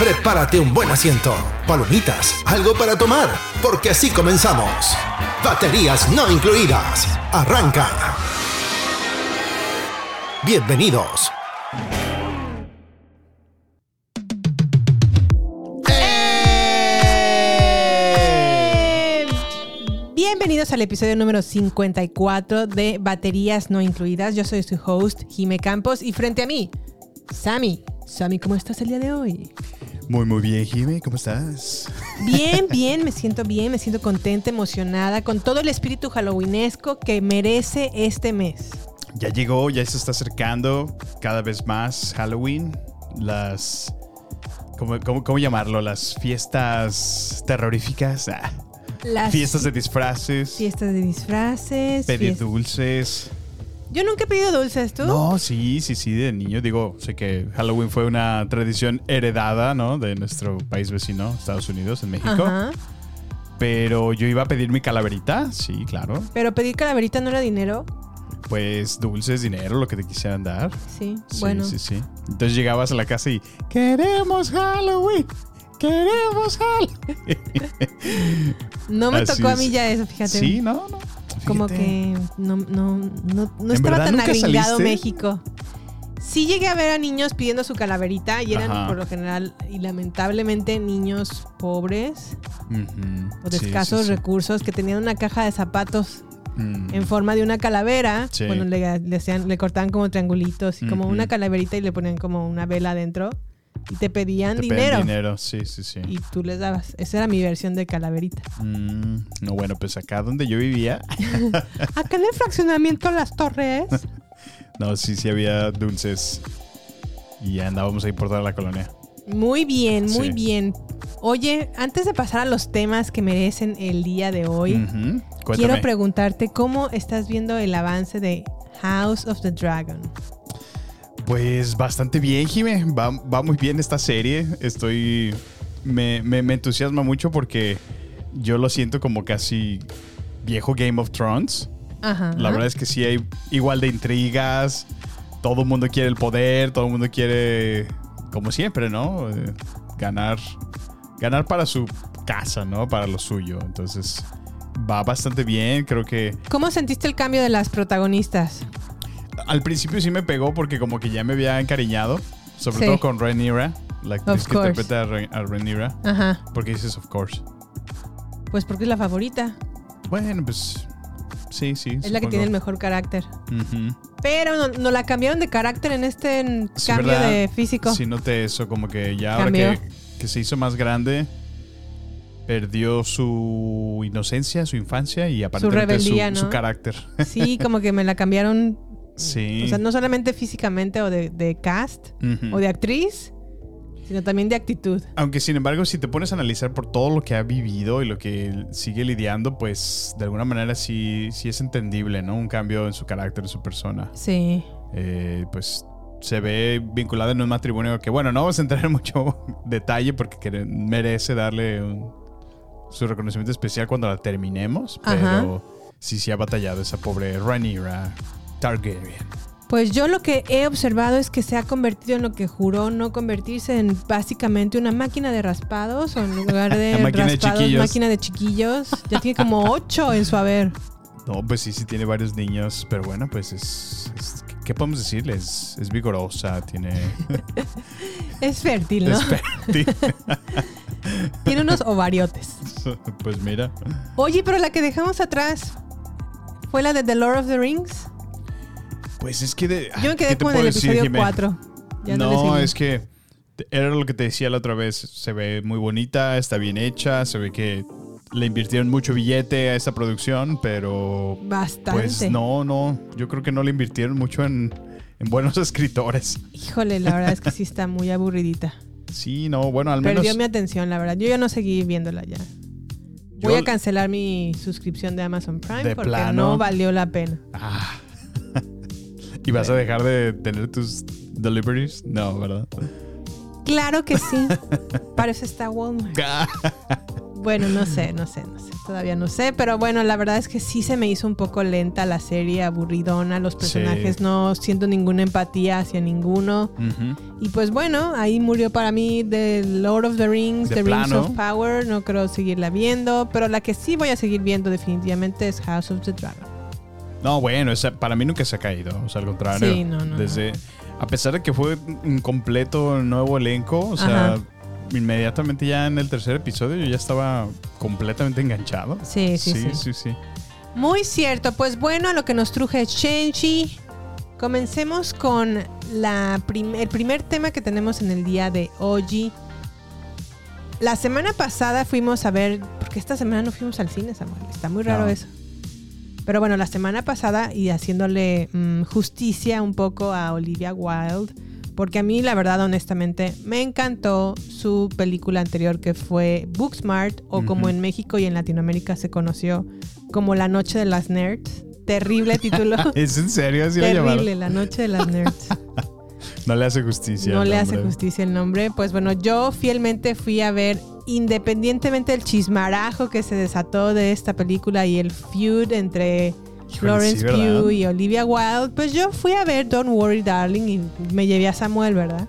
Prepárate un buen asiento, palomitas, algo para tomar, porque así comenzamos. Baterías no incluidas. Arranca. Bienvenidos. Eh, Bienvenidos al episodio número 54 de Baterías No Incluidas. Yo soy su host, Jime Campos, y frente a mí, Sammy. Sammy, ¿cómo estás el día de hoy? Muy, muy bien, Jimmy. ¿Cómo estás? Bien, bien, me siento bien, me siento contenta, emocionada, con todo el espíritu halloweenesco que merece este mes. Ya llegó, ya se está acercando cada vez más Halloween. Las. ¿Cómo, cómo, cómo llamarlo? Las fiestas terroríficas. Ah, Las fiestas de disfraces. fiestas de disfraces. Pedir dulces. Yo nunca he pedido dulces, ¿tú? No, sí, sí, sí, de niño. Digo, sé que Halloween fue una tradición heredada, ¿no? De nuestro país vecino, Estados Unidos, en México. Ajá. Pero yo iba a pedir mi calaverita, sí, claro. Pero pedir calaverita no era dinero. Pues dulces, dinero, lo que te quisieran dar. Sí, Sí, bueno. sí, sí. Entonces llegabas a la casa y queremos Halloween. Queremos Halloween. No me Así tocó a mí ya eso, fíjate. Sí, no, no. Como que no, no, no, no ¿En estaba verdad tan agringado saliste? México. Sí llegué a ver a niños pidiendo su calaverita y eran Ajá. por lo general y lamentablemente niños pobres o de Sí, escasos sí, sí. recursos que tenían una caja de zapatos Mm. en forma de una calavera. Sí. Bueno, le, le, hacían- le cortaban como triangulitos y como una calaverita y le ponían como una vela adentro y te pedían Te dinero. pedían dinero, sí, sí, sí. Y tú les dabas. Esa era mi versión de calaverita. Mm, no, bueno, pues acá donde yo vivía, Acá en el fraccionamiento Las Torres. no, sí, sí había dulces. Y andábamos ahí por toda la colonia. Muy bien, muy Sí. bien. Oye, antes de pasar a los temas que merecen el día de hoy, quiero preguntarte cómo estás viendo el avance de House of the Dragon. Pues bastante bien, Jime. Va, va muy bien esta serie. Estoy. Me, me- me entusiasma mucho porque yo lo siento como casi viejo Game of Thrones. Ajá. La verdad es que sí hay igual de intrigas. Todo el mundo quiere el poder, todo el mundo quiere, como siempre, ¿no? Eh, ganar, ganar para su casa, ¿no? Para lo suyo. Entonces va bastante bien. Creo que ¿Cómo sentiste el cambio de las protagonistas? Al principio sí me pegó porque como que ya me había encariñado, sobre Sí. todo con Rhaenyra, la actriz que interpreta a, Rha- a Rhaenyra. Ajá. Porque dices, of course. Pues porque es la favorita. Bueno, pues sí, sí. Es la que tiene el mejor carácter. Pero no, no la cambiaron de carácter en este en Sí, cambio ¿verdad? de físico. Sí, noté eso, como que ya ahora que, que se hizo más grande, perdió su inocencia, su infancia y aparentemente su, rebeldía, su ¿no? carácter. Sí, como que me la cambiaron. Sí. O sea, no solamente físicamente o de, de cast o de actriz, sino también de actitud. Aunque sin embargo, si te pones a analizar por todo lo que ha vivido y lo que sigue lidiando, pues de alguna manera sí, sí es entendible, ¿no? Un cambio en su carácter, en su persona. Sí. Eh, pues se ve vinculada en un matrimonio que, bueno, no vamos a entrar en mucho detalle porque que- merece darle un- su reconocimiento especial cuando la terminemos, pero Ajá. sí, sí ha batallado esa pobre Rhaenyra Targaryen. Pues yo lo que he observado es que se ha convertido en lo que juró no convertirse en básicamente una máquina de raspados o en lugar de máquina de raspados, chiquillos. máquina de chiquillos. Ya tiene como ocho en su haber. No, pues sí, sí tiene varios niños, pero bueno, pues es... es- ¿Qué podemos decirle? Es, es vigorosa, tiene... Es fértil, ¿no? es fértil. Tiene unos ovariotes. pues mira. Oye, pero la que dejamos atrás, ¿Fue la de The Lord of the Rings? Pues es que de. Yo me ¿qué quedé como en el decir, episodio Jimé? 4. Ya no, es que era lo que te decía la otra vez. Se ve muy bonita, está bien hecha, se ve que le invirtieron mucho billete a esta producción, pero Bastante. pues no, no, yo creo que no le invirtieron mucho en, en buenos escritores. Híjole, la verdad es que sí está muy aburridita. Sí, no, bueno, al menos Perdió mi atención, la verdad. Yo ya no seguí viéndola ya. Voy a cancelar mi suscripción de Amazon Prime De porque plano. no valió la pena. Ah. ¿Y vas a dejar de tener tus deliveries? No, ¿verdad? Claro que sí. Para eso está Walmart. Bueno, no sé, no sé, no sé. Todavía no sé, pero bueno, la verdad es que sí se me hizo un poco lenta la serie, aburridona. Los personajes Sí. no siento ninguna empatía hacia ninguno. Y pues bueno, ahí murió para mí The Lord of the Rings, De The Rings of Power. No creo seguirla viendo, pero la que sí voy a seguir viendo definitivamente es House of the Dragon. No, bueno, esa, para mí nunca se ha caído. O sea, al contrario. Sí, no, no, Desde, a pesar de que fue un completo nuevo elenco, o sea, Ajá. inmediatamente ya en el tercer episodio yo ya estaba completamente enganchado. Sí, sí, sí. sí, sí. Muy cierto. Pues bueno, a lo que nos truje Shang-Chi. Comencemos con la prim- el primer tema que tenemos en el día de hoy. La semana pasada fuimos a ver, porque esta semana no fuimos al cine, Samuel. Está muy raro No. eso. Pero bueno, la semana pasada y haciéndole mm, justicia un poco a Olivia Wilde, porque a mí la verdad honestamente me encantó su película anterior que fue Booksmart o como en México y en Latinoamérica se conoció como La Noche de las Nerds. Terrible título. ¿Es en serio? Así? Terrible, La Noche de las Nerds. No le hace justicia. no le hace justicia el nombre. Pues bueno, yo fielmente fui a ver, independientemente del chismarajo que se desató de esta película y el feud entre Florence sí. Pugh y Olivia Wilde, pues yo fui a ver Don't Worry Darling y me llevé a Samuel, ¿verdad?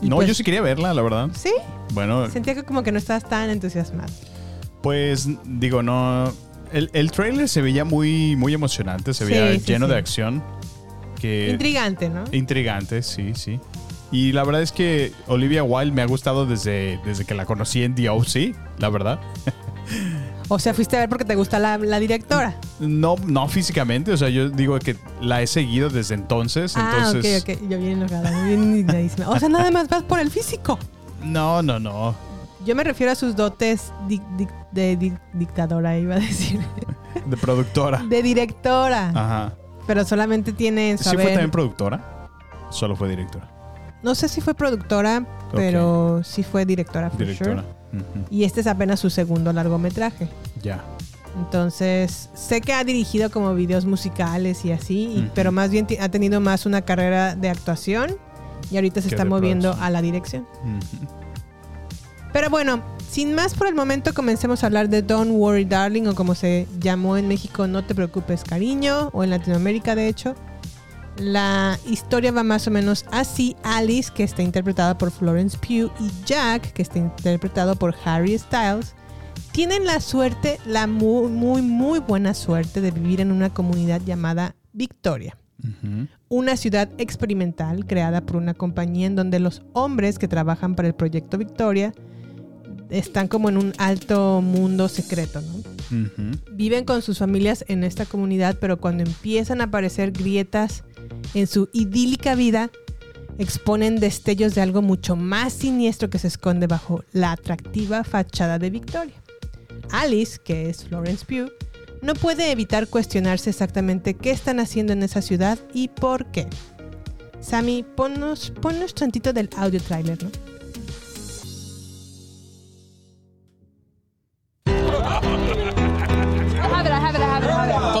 Y No, pues, yo sí quería verla, la verdad. Sí, Bueno, sentía que como que no estabas tan entusiasmado. pues digo, no. El, el trailer se veía muy, muy emocionante, se veía sí, lleno sí. de acción. Que, Intrigante, ¿no? Intrigante, sí, sí. Y la verdad es que Olivia Wilde me ha gustado desde, desde que la conocí en The O.C., la verdad. O sea, fuiste a ver porque te gusta la, la directora. No, no físicamente, o sea, yo digo que la he seguido desde entonces. ah, entonces, ok, ok. Yo bien enojada, bien. O sea, nada más vas por el físico. No, no, no. Yo me refiero a sus dotes di- di- de di- dictadora, iba a decir. De productora. De directora. Ajá. Pero solamente tiene en ¿Sí fue también productora? Solo fue directora. No sé si fue productora, pero sí fue directora, for Directora. sure. Y este es apenas su segundo largometraje. Ya. Entonces, sé que ha dirigido como videos musicales y así, y- pero más bien ha tenido más una carrera de actuación y ahorita se está moviendo producción. a la dirección. Pero bueno, sin más por el momento, comencemos a hablar de Don't Worry Darling o como se llamó en México, No te preocupes cariño, o en Latinoamérica de hecho. La historia va más o menos así. Alice, que está interpretada por Florence Pugh, y Jack, que está interpretado por Harry Styles, tienen la suerte, la muy, muy, muy buena suerte de vivir en una comunidad llamada Victoria una ciudad experimental creada por una compañía en donde los hombres que trabajan para el proyecto Victoria están como en un alto mundo secreto, ¿no? Viven con sus familias en esta comunidad, pero cuando empiezan a aparecer grietas en su idílica vida, exponen destellos de algo mucho más siniestro que se esconde bajo la atractiva fachada de Victoria. Alice, que es Florence Pugh, no puede evitar cuestionarse exactamente qué están haciendo en esa ciudad y por qué. Sammy, ponnos, ponnos tantito del audio trailer, ¿no?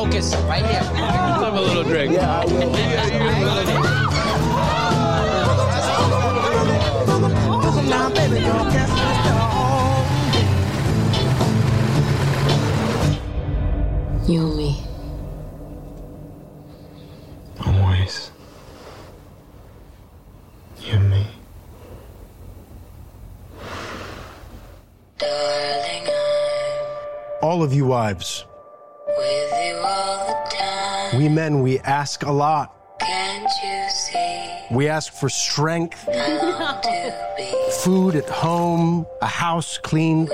Focus right here. Have a little drink. You and me. Always. You and me. Darling, I'm All of you wives, we men, we ask a lot. We ask for strength, food at home, a house clean,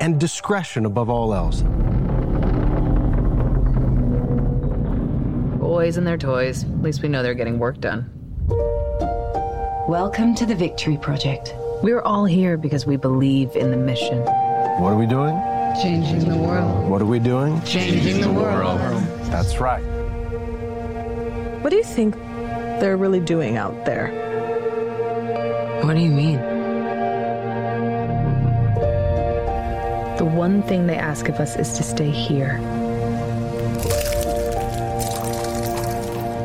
and discretion above all else. Boys and their toys. At least we know they're getting work done. Welcome to the Victory Project. We're all here because we believe in the mission. What are we doing? Changing the world. What are we doing? Changing the world. That's right. What do you think they're really doing out there? What do you mean? The one thing they ask of us is to stay here.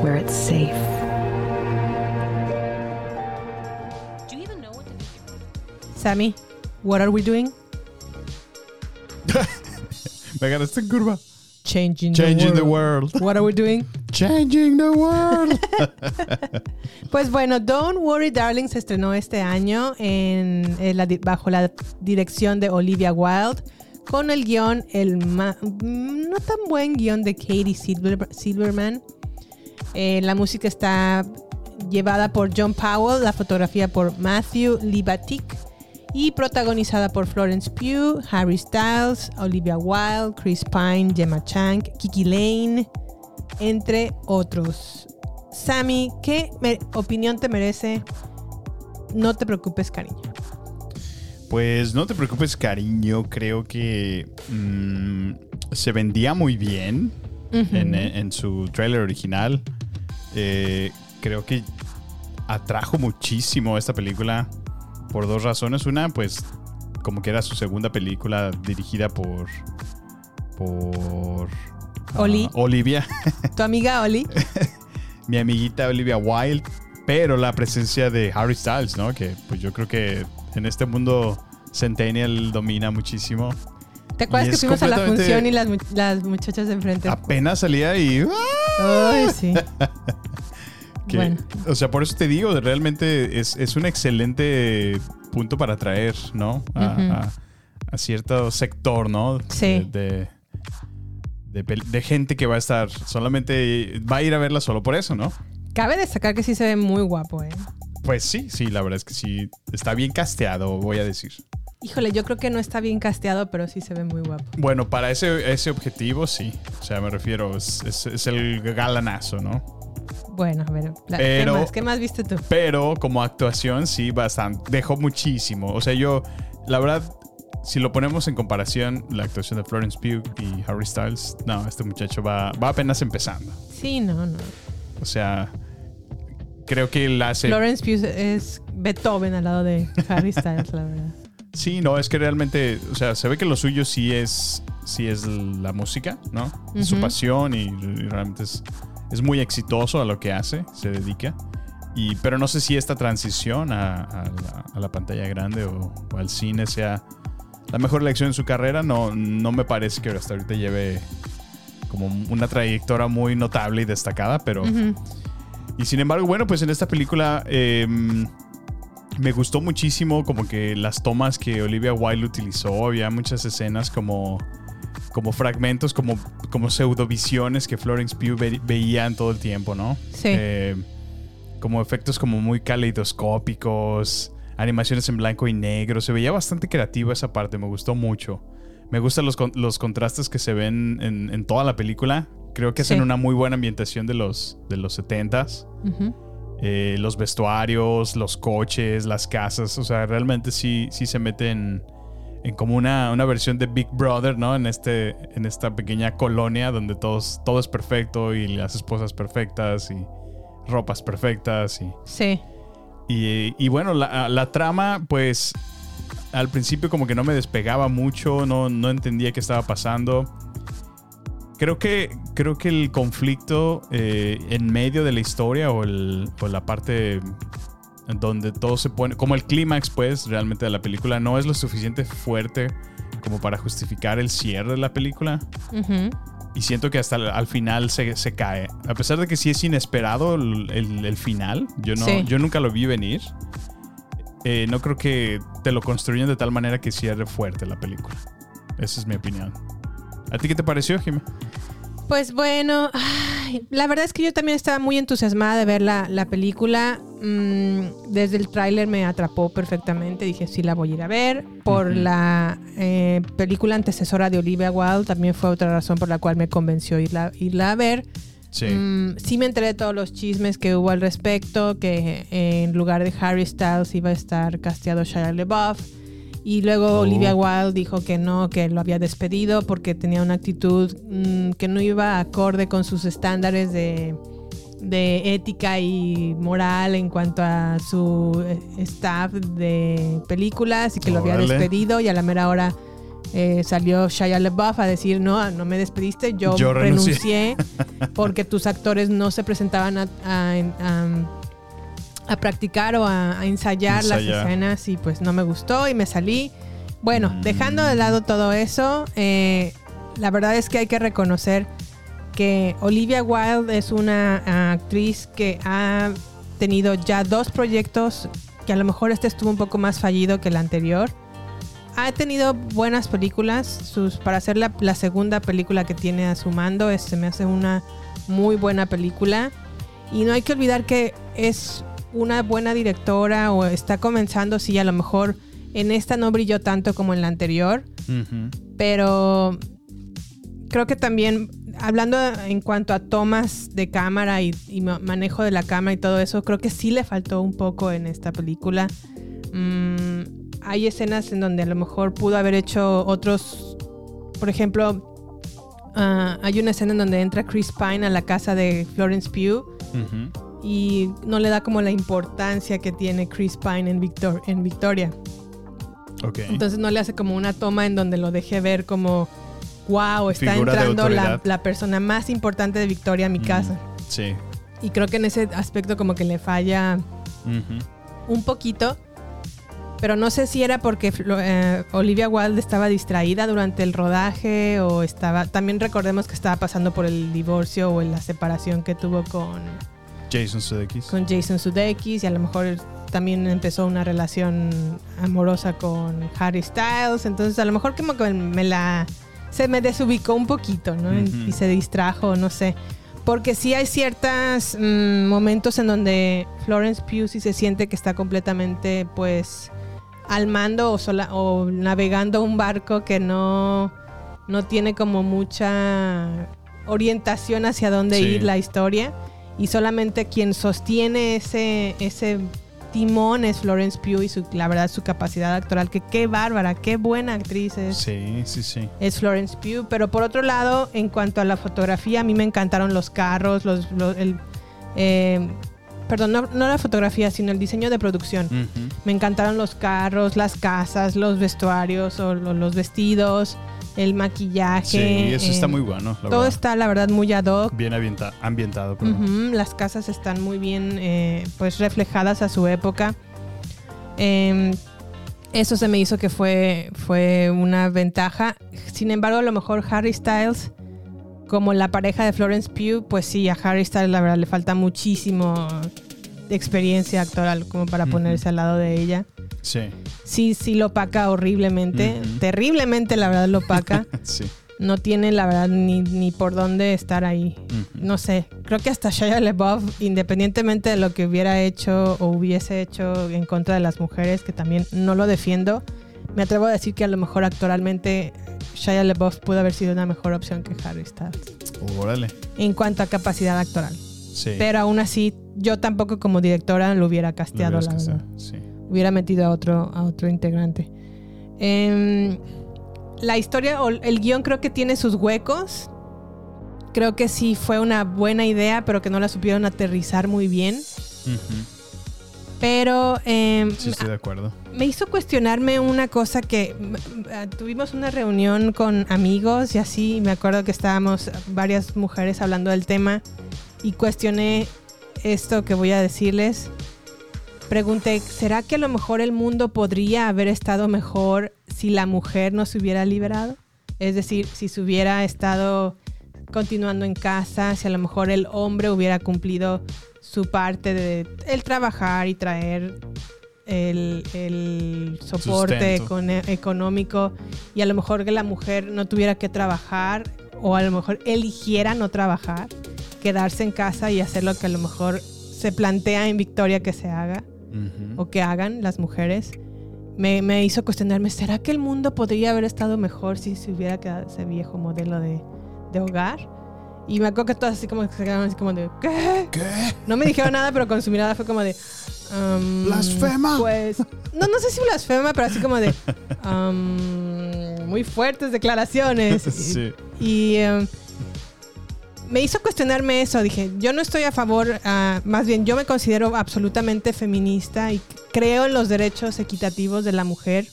Where it's safe. Sammy, what are we doing? Me ganaste en curva. Changing, Changing the the world. world. What are we doing? Changing the world. Pues bueno, Don't Worry Darling se estrenó este año en, en la di- bajo la dirección de Olivia Wilde con el guion, el ma- mm, no tan buen guion de Katie Silver- Silverman. Eh, la música está llevada por John Powell, la fotografía por Matthew Libatic y protagonizada por Florence Pugh, Harry Styles, Olivia Wilde, Chris Pine, Gemma Chang, Kiki Lane, entre otros. Sammy, ¿qué opinión te merece? No te preocupes, cariño. Pues no te preocupes, cariño. Creo que mm, se vendía muy bien en, en su trailer original. Eh, creo que atrajo muchísimo esta película por dos razones. Una, pues como que era su segunda película dirigida por... por... ah, Oli. Olivia. Tu amiga Oli. mi amiguita Olivia Wilde, pero la presencia de Harry Styles, ¿no? Que pues yo creo que en este mundo Centennial domina muchísimo. ¿Te acuerdas que fuimos a la función y las, las muchachas de enfrente? Apenas salía y... ¡ah! Ay, sí. que- Bueno. O sea, por eso te digo, realmente es, es un excelente punto para atraer, ¿no? A, Ujú. a- a cierto sector, ¿no? Sí. De, de, de gente que va a estar solamente... Va a ir a verla solo por eso, ¿no? Cabe destacar que sí se ve muy guapo, ¿eh? Pues sí, sí, la verdad es que sí. Está bien casteado, voy a decir. Híjole, yo creo que no está bien casteado, pero sí se ve muy guapo. Bueno, para ese, ese objetivo sí. O sea, me refiero, es, es- es el galanazo, ¿no? Bueno, a ver, la- Pero- ¿qué más? ¿Qué más viste tú? Pero como actuación sí, bastante. Dejó muchísimo. O sea, yo, la verdad, si lo ponemos en comparación, la actuación de Florence Pugh y Harry Styles, no, este muchacho va, va apenas empezando. Sí, no, no. O sea, creo que él hace... Florence Pugh es Beethoven al lado de Harry Styles, la verdad. Sí, no, es que realmente, o sea, se ve que lo suyo sí es, sí es la música, ¿no? Es Su pasión y, y realmente es, es muy exitoso a lo que hace, se dedica. Y, pero no sé si esta transición a, a la, a la pantalla grande o, o al cine sea la mejor elección en su carrera. No, no me parece que hasta ahorita lleve como una trayectoria muy notable y destacada, pero... Y sin embargo, bueno, pues en esta película eh, me gustó muchísimo como que las tomas que Olivia Wilde utilizó. Había muchas escenas como, como fragmentos, como, como pseudovisiones que Florence Pugh ve- veía en todo el tiempo, ¿no? Sí. Eh, como efectos como muy caleidoscópicos, animaciones en blanco y negro. Se veía bastante creativa esa parte, me gustó mucho. Me gustan los, los contrastes que se ven en, en toda la película. Creo que hacen Sí. una muy buena ambientación de los, de los 70s. Ujú. Eh, los vestuarios, los coches, las casas. O sea, realmente sí, sí se mete en, en como una, una versión de Big Brother, ¿no? En, este, en esta pequeña colonia donde todos, todo es perfecto y las esposas perfectas y ropas perfectas y... Sí. Y, y bueno, la, la trama, pues al principio como que no me despegaba mucho, no, no entendía qué estaba pasando. Creo que, creo que el conflicto eh, en medio de la historia o, el- o la parte donde todo se pone, como el clímax pues realmente de la película, no es lo suficiente fuerte como para justificar el cierre de la película. Y siento que hasta al, al final se, se cae. A pesar de que sí es inesperado el, el- el final, yo, no, Sí. yo nunca lo vi venir. eh, no creo que te lo construyan de tal manera que cierre fuerte la película. Esa es mi opinión. ¿A ti qué te pareció, Jimmy? Pues bueno, ay, la verdad es que yo también estaba muy entusiasmada de ver la, la película. Mm, desde el tráiler me atrapó perfectamente. Dije, sí, la voy a ir a ver. Por la eh, película antecesora de Olivia Wilde también fue otra razón por la cual me convenció irla, irla a ver. Sí. Mm, sí me enteré de todos los chismes que hubo al respecto, que eh, en lugar de Harry Styles iba a estar casteado Shia LaBeouf. Y luego Oh. Olivia Wilde dijo que no, que lo había despedido porque tenía una actitud mm, que no iba acorde con sus estándares de, de ética y moral en cuanto a su eh, staff de películas y que lo había despedido y a la mera hora eh, salió Shia LaBeouf a decir no, no me despediste, yo, Yo renuncié". renuncié porque tus actores no se presentaban a, a- a- a practicar o a, ensayar, las escenas y pues no me gustó y me salí. Bueno, Mm. dejando de lado todo eso, eh, la verdad es que hay que reconocer que Olivia Wilde es una ah, actriz que ha tenido ya dos proyectos que a lo mejor este estuvo un poco más fallido que el anterior. Ha tenido buenas películas. Sus, para hacer la, la segunda película que tiene a su mando, es- se me hace una muy buena película. Y no hay que olvidar que es una buena directora o está comenzando, sí, a lo mejor en esta no brilló tanto como en la anterior, pero creo que también, hablando en cuanto a tomas de cámara y, y ma- manejo de la cámara y todo eso, creo que sí le faltó un poco en esta película. Mm, hay escenas en donde a lo mejor pudo haber hecho otros, por ejemplo, ah, hay una escena en donde entra Chris Pine a la casa de Florence Pugh y no le da como la importancia que tiene Chris Pine en, Victor en Victoria. Entonces no le hace como una toma en donde lo deje ver como, wow, está entrando la, la persona más importante de Victoria a mi Mm. casa. Sí. Y creo que en ese aspecto como que le falla un poquito. Pero no sé si era porque eh, Olivia Wilde estaba distraída durante el rodaje o estaba... También recordemos que estaba pasando por el divorcio o la separación que tuvo con, Jason Sudeikis. con Jason Sudeikis y a lo mejor también empezó una relación amorosa con Harry Styles. Entonces a lo mejor como que me la... Se me desubicó un poquito, ¿no? Y se distrajo, no sé. Porque sí hay ciertos momentos en donde Florence Pugh sí se siente que está completamente, pues, al mando o, sola, o navegando un barco que no, no tiene como mucha orientación hacia dónde Sí. ir la historia. Y solamente quien sostiene ese, ese timón es Florence Pugh y su, la verdad su capacidad actoral, que qué bárbara, qué buena actriz es Sí, sí, sí. es Florence Pugh. Pero por otro lado, en cuanto a la fotografía, a mí me encantaron los carros, los, los- el, eh, perdón, no, no la fotografía, sino el diseño de producción. Me encantaron los carros, las casas, los vestuarios o lo- los vestidos, el maquillaje. Sí, eso está eh, muy bueno. la Todo verdad. está, la verdad, muy ad hoc. Bien ambientado. Ujú, Las casas están muy bien eh, pues reflejadas a su época. Em, eso se me hizo que fue, fue una ventaja. Sin embargo, a lo mejor Harry Styles, como la pareja de Florence Pugh, pues sí, a Harry Styles la verdad le falta muchísimo experiencia actoral como para ponerse al lado de ella. Sí, Sí, sí lo opaca horriblemente, terriblemente la verdad lo opaca. sí. no tiene la verdad ni, ni por dónde estar ahí no sé, creo que hasta Shia LaBeouf, independientemente de lo que hubiera hecho o hubiese hecho en contra de las mujeres, que también no lo defiendo, me atrevo a decir que a lo mejor actoralmente Shia LaBeouf pudo haber sido una mejor opción que Harry Styles Órale. en cuanto a capacidad actoral. Sí. Pero aún así, yo tampoco como directora lo hubiera casteado, la verdad. Sí. Hubiera metido a otro, a otro integrante. Em, la historia o el guion creo que tiene sus huecos. Creo que sí fue una buena idea, pero que no la supieron aterrizar muy bien. Pero em, Sí, estoy de acuerdo. me hizo cuestionarme una cosa que m- tuvimos una reunión con amigos y así, y me acuerdo que estábamos varias mujeres hablando del tema y cuestioné esto que voy a decirles. Pregunté, ¿será que a lo mejor el mundo podría haber estado mejor si la mujer no se hubiera liberado? Es decir, si se hubiera estado continuando en casa, si a lo mejor el hombre hubiera cumplido su parte de el trabajar y traer el, el soporte económico y a lo mejor que la mujer no tuviera que trabajar o a lo mejor eligiera no trabajar, quedarse en casa y hacer lo que a lo mejor se plantea en Victoria que se haga Ujú. o que hagan las mujeres, me, me hizo cuestionarme, ¿será que el mundo podría haber estado mejor si se hubiera quedado ese viejo modelo de, de hogar? Y me acuerdo que todas así como que se quedaron así como de, ¿qué? ¿Qué? No me dijeron nada, pero con su mirada fue como de, um, Blasfema. Pues, no, no sé si blasfema, pero así como de, um, muy fuertes declaraciones. Sí. Y um, me hizo cuestionarme eso. Dije, yo no estoy a favor, ah, más bien yo me considero absolutamente feminista y creo en los derechos equitativos de la mujer,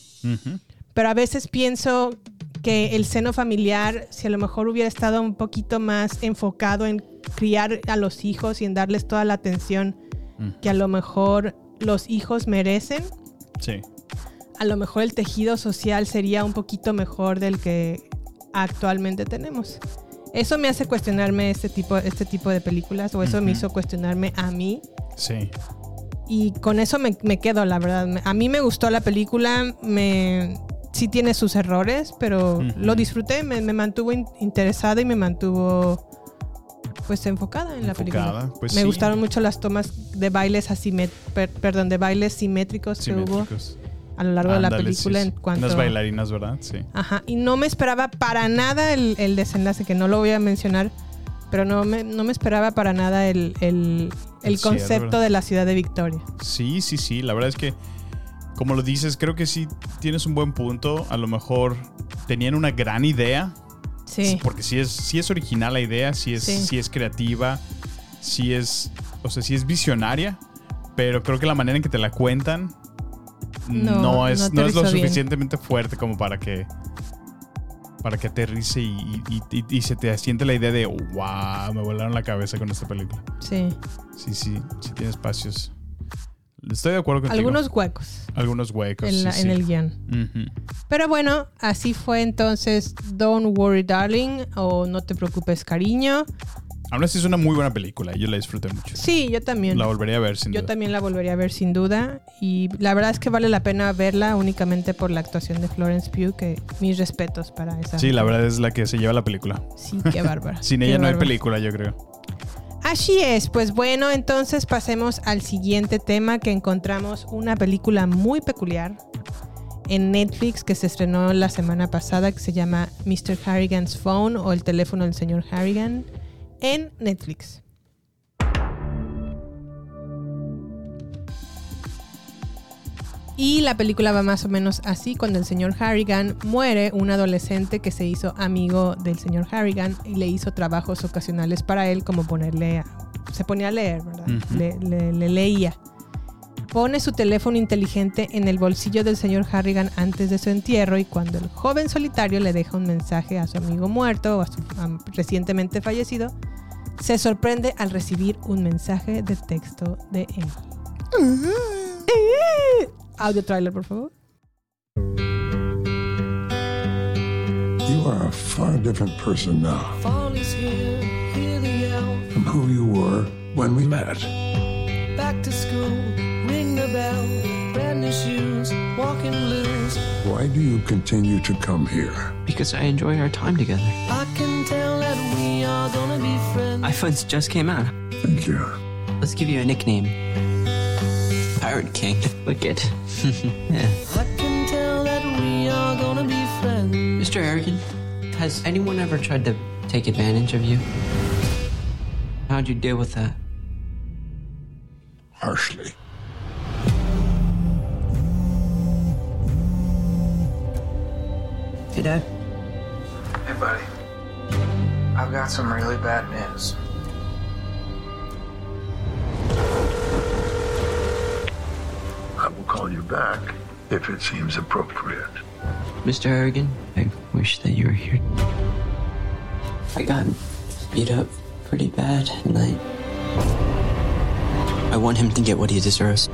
pero a veces pienso que el seno familiar, si a lo mejor hubiera estado un poquito más enfocado en criar a los hijos y en darles toda la atención que a lo mejor los hijos merecen, Sí. a lo mejor el tejido social sería un poquito mejor del que actualmente tenemos. Eso me hace cuestionarme este tipo, este tipo de películas, o eso me hizo cuestionarme a mí. Sí. Y con eso me, me quedo, la verdad. A mí me gustó la película, me, sí tiene sus errores, pero lo disfruté, me, me mantuvo in- interesada y me mantuvo pues enfocada en la película. Pues me sí. gustaron mucho las tomas de bailes per- perdón, de bailes simétricos, que hubo Simétricos. A lo largo de la película sí, en sí. cuanto Unas bailarinas, ¿verdad? Sí. Ajá, y no me esperaba para nada el, el desenlace, que no lo voy a mencionar, pero no me, no me esperaba para nada el, el, el concepto ¿verdad? de la ciudad de Victoria. Sí, sí, sí. La verdad es que, como lo dices, creo que sí tienes un buen punto. A lo mejor tenían una gran idea. Sí. Porque sí es, sí es original la idea, sí es, Sí. sí es creativa, sí es, o sea, sí es visionaria. Pero creo que la manera en que te la cuentan no, No, es, no no es lo bien. suficientemente fuerte como para que para que aterrice y, y- y- y se te asiente la idea de wow, me volaron la cabeza con esta película. Sí. Sí, sí, sí tiene espacios. Estoy de acuerdo contigo. Algunos huecos Algunos huecos. en, la- sí, en sí. el guion. Pero bueno, así fue entonces Don't Worry Darling o No te preocupes cariño. Aún así es una muy buena película. Yo la disfruté mucho. Sí, yo también. La volvería a ver sin Yo duda. también la volvería a ver sin duda. Y la verdad es que vale la pena verla únicamente por la actuación de Florence Pugh, que mis respetos para esa. Sí, la verdad es la que se lleva la película. Sí, qué bárbara. Sin Qué ella no hay película, yo creo. Así es, pues bueno, entonces pasemos al siguiente tema que encontramos una película muy peculiar en Netflix que se estrenó la semana pasada que se llama Mr. Harrigan's Phone o el teléfono del señor Harrigan en Netflix. Y la película va más o menos así. Cuando el señor Harrigan muere, un adolescente que se hizo amigo del señor Harrigan y le hizo trabajos ocasionales para él, como ponerle... a- se ponía a leer, ¿verdad? Ujú. le, le- le leía. Pone su teléfono inteligente en el bolsillo del señor Harrigan antes de su entierro y cuando el joven solitario le deja un mensaje a su amigo muerto o a su recientemente fallecido, se sorprende al recibir un mensaje de texto de él. Audio trailer, por favor. You are a far different person now Fall is here, hear the yell. from who you were when we met. Back to school, ring the bell. Brand new shoes, walking blues. Why do you continue to come here? Because I enjoy our time together. I can tell that we are gonna be friends. iPhones just came out. Thank you. Let's give you a nickname. Pirate King. Wicked. yeah. I can tell that we are gonna be friends. Mr. Harrigan, has anyone ever tried to take advantage of you? How'd you deal with that? Harshly. Hey, Dad. Hey, buddy. I've got some really bad news. I will call you back if it seems appropriate. Mr. Harrigan, I wish that you were here. I got beat up pretty bad, and I. I want him to get what he deserves.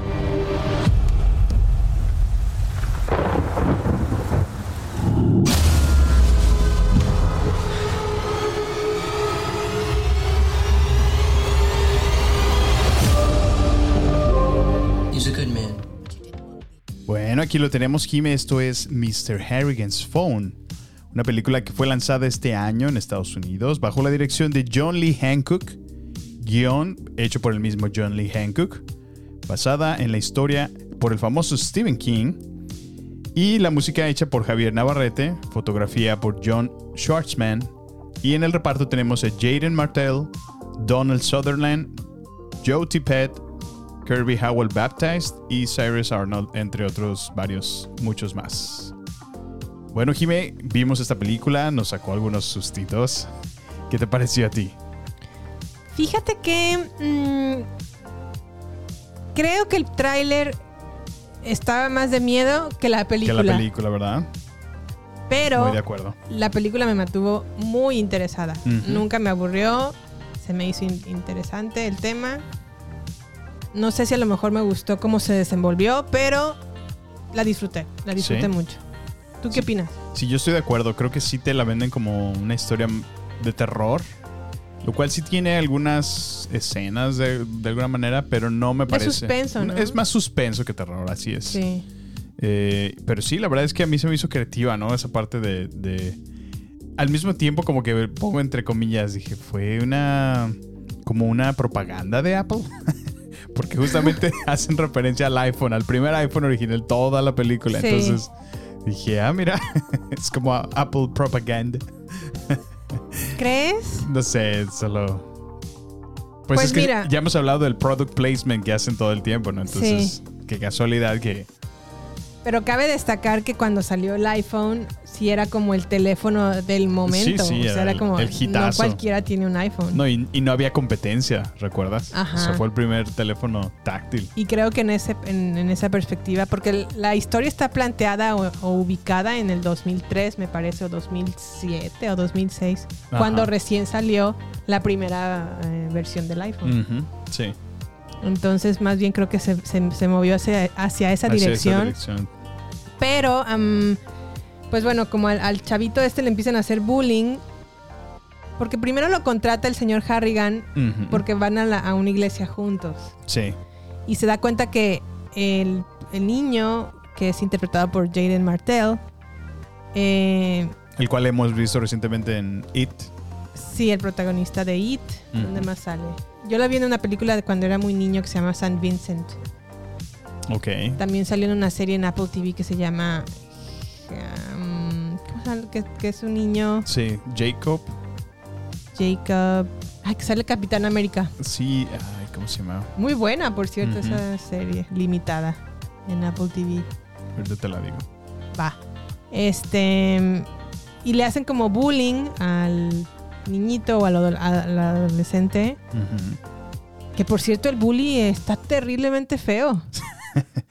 Aquí lo tenemos, Jime. Esto es Mr. Harrigan's Phone, una película que fue lanzada este año en Estados Unidos bajo la dirección de John Lee Hancock, guion hecho por el mismo John Lee Hancock, basada en la historia por el famoso Stephen King y la música hecha por Javier Navarrete, fotografía por John Schwartzman Y en el reparto tenemos a Jaden Martell, Donald Sutherland, Joe Tippett, Kirby Howell Baptist y Cyrus Arnold, entre otros varios, muchos más. Bueno, Jime, vimos esta película, nos sacó algunos sustitos. ¿Qué te pareció a ti? Fíjate que mm, creo que el tráiler estaba más de miedo que la película. Que la película, ¿verdad? Pero Muy de acuerdo. la película me mantuvo muy interesada. Nunca me aburrió. Se me hizo in- interesante el tema. No sé si a lo mejor me gustó cómo se desenvolvió, pero la disfruté. La disfruté Sí. mucho. ¿Tú qué opinas? Sí, yo estoy de acuerdo. Creo que sí te la venden como una historia de terror. Lo cual sí tiene algunas escenas de, de alguna manera, pero no me parece. suspenso, ¿no? Es más suspenso que terror, así es. Sí. Eh, pero sí, la verdad es que a mí se me hizo creativa, ¿no? Esa parte de, de- Al mismo tiempo, como que pongo entre comillas, dije, fue una. como una propaganda de Apple. Porque justamente hacen referencia al iPhone, al primer iPhone original, toda la película. Sí. Entonces dije, ah, mira, es como Apple propaganda. ¿Crees? No sé, solo. Pues, Pues es que mira. ya hemos hablado del product placement que hacen todo el tiempo, ¿no? Entonces, qué casualidad que. Pero cabe destacar que cuando salió el iPhone, sí era como el teléfono del momento. sí, o sea, era era como. el no hitazo. cualquiera tiene un iPhone. No, y, y no había competencia, ¿recuerdas? Ajá. O sea, fue el primer teléfono táctil. Y creo que en, ese, en, en esa perspectiva, porque la historia está planteada o, o ubicada en el 2003, me parece, o 2007 o 2006, Ajá. cuando recién salió la primera eh, versión del iPhone. Ujú, Sí. Entonces, más bien creo que se, se- se movió hacia, hacia esa Hacia dirección. dirección. Pero, am, pues bueno, como al, al chavito este le empiezan a hacer bullying, porque primero lo contrata el señor Harrigan porque van a, la- a una iglesia juntos. Sí. Y se da cuenta que el, el niño, que es interpretado por Jaden Martell, eh, El cual hemos visto recientemente en It. sí, el protagonista de It, Ujú. ¿dónde más sale? Yo la vi en una película de cuando era muy niño que se llama San Vincent. Ok. También salió en una serie en Apple TV que se llama... um, ¿Cómo se llama? Que, que es un niño, Sí. Jacob. Jacob... Ay, que sale Capitán América. Sí. Ay, ¿cómo se llama? Muy buena, por cierto, esa serie limitada en Apple TV. Ahorita te la digo. Va. Este. Y le hacen como bullying al niñito o al, al adolescente. Que por cierto, el bully está terriblemente feo.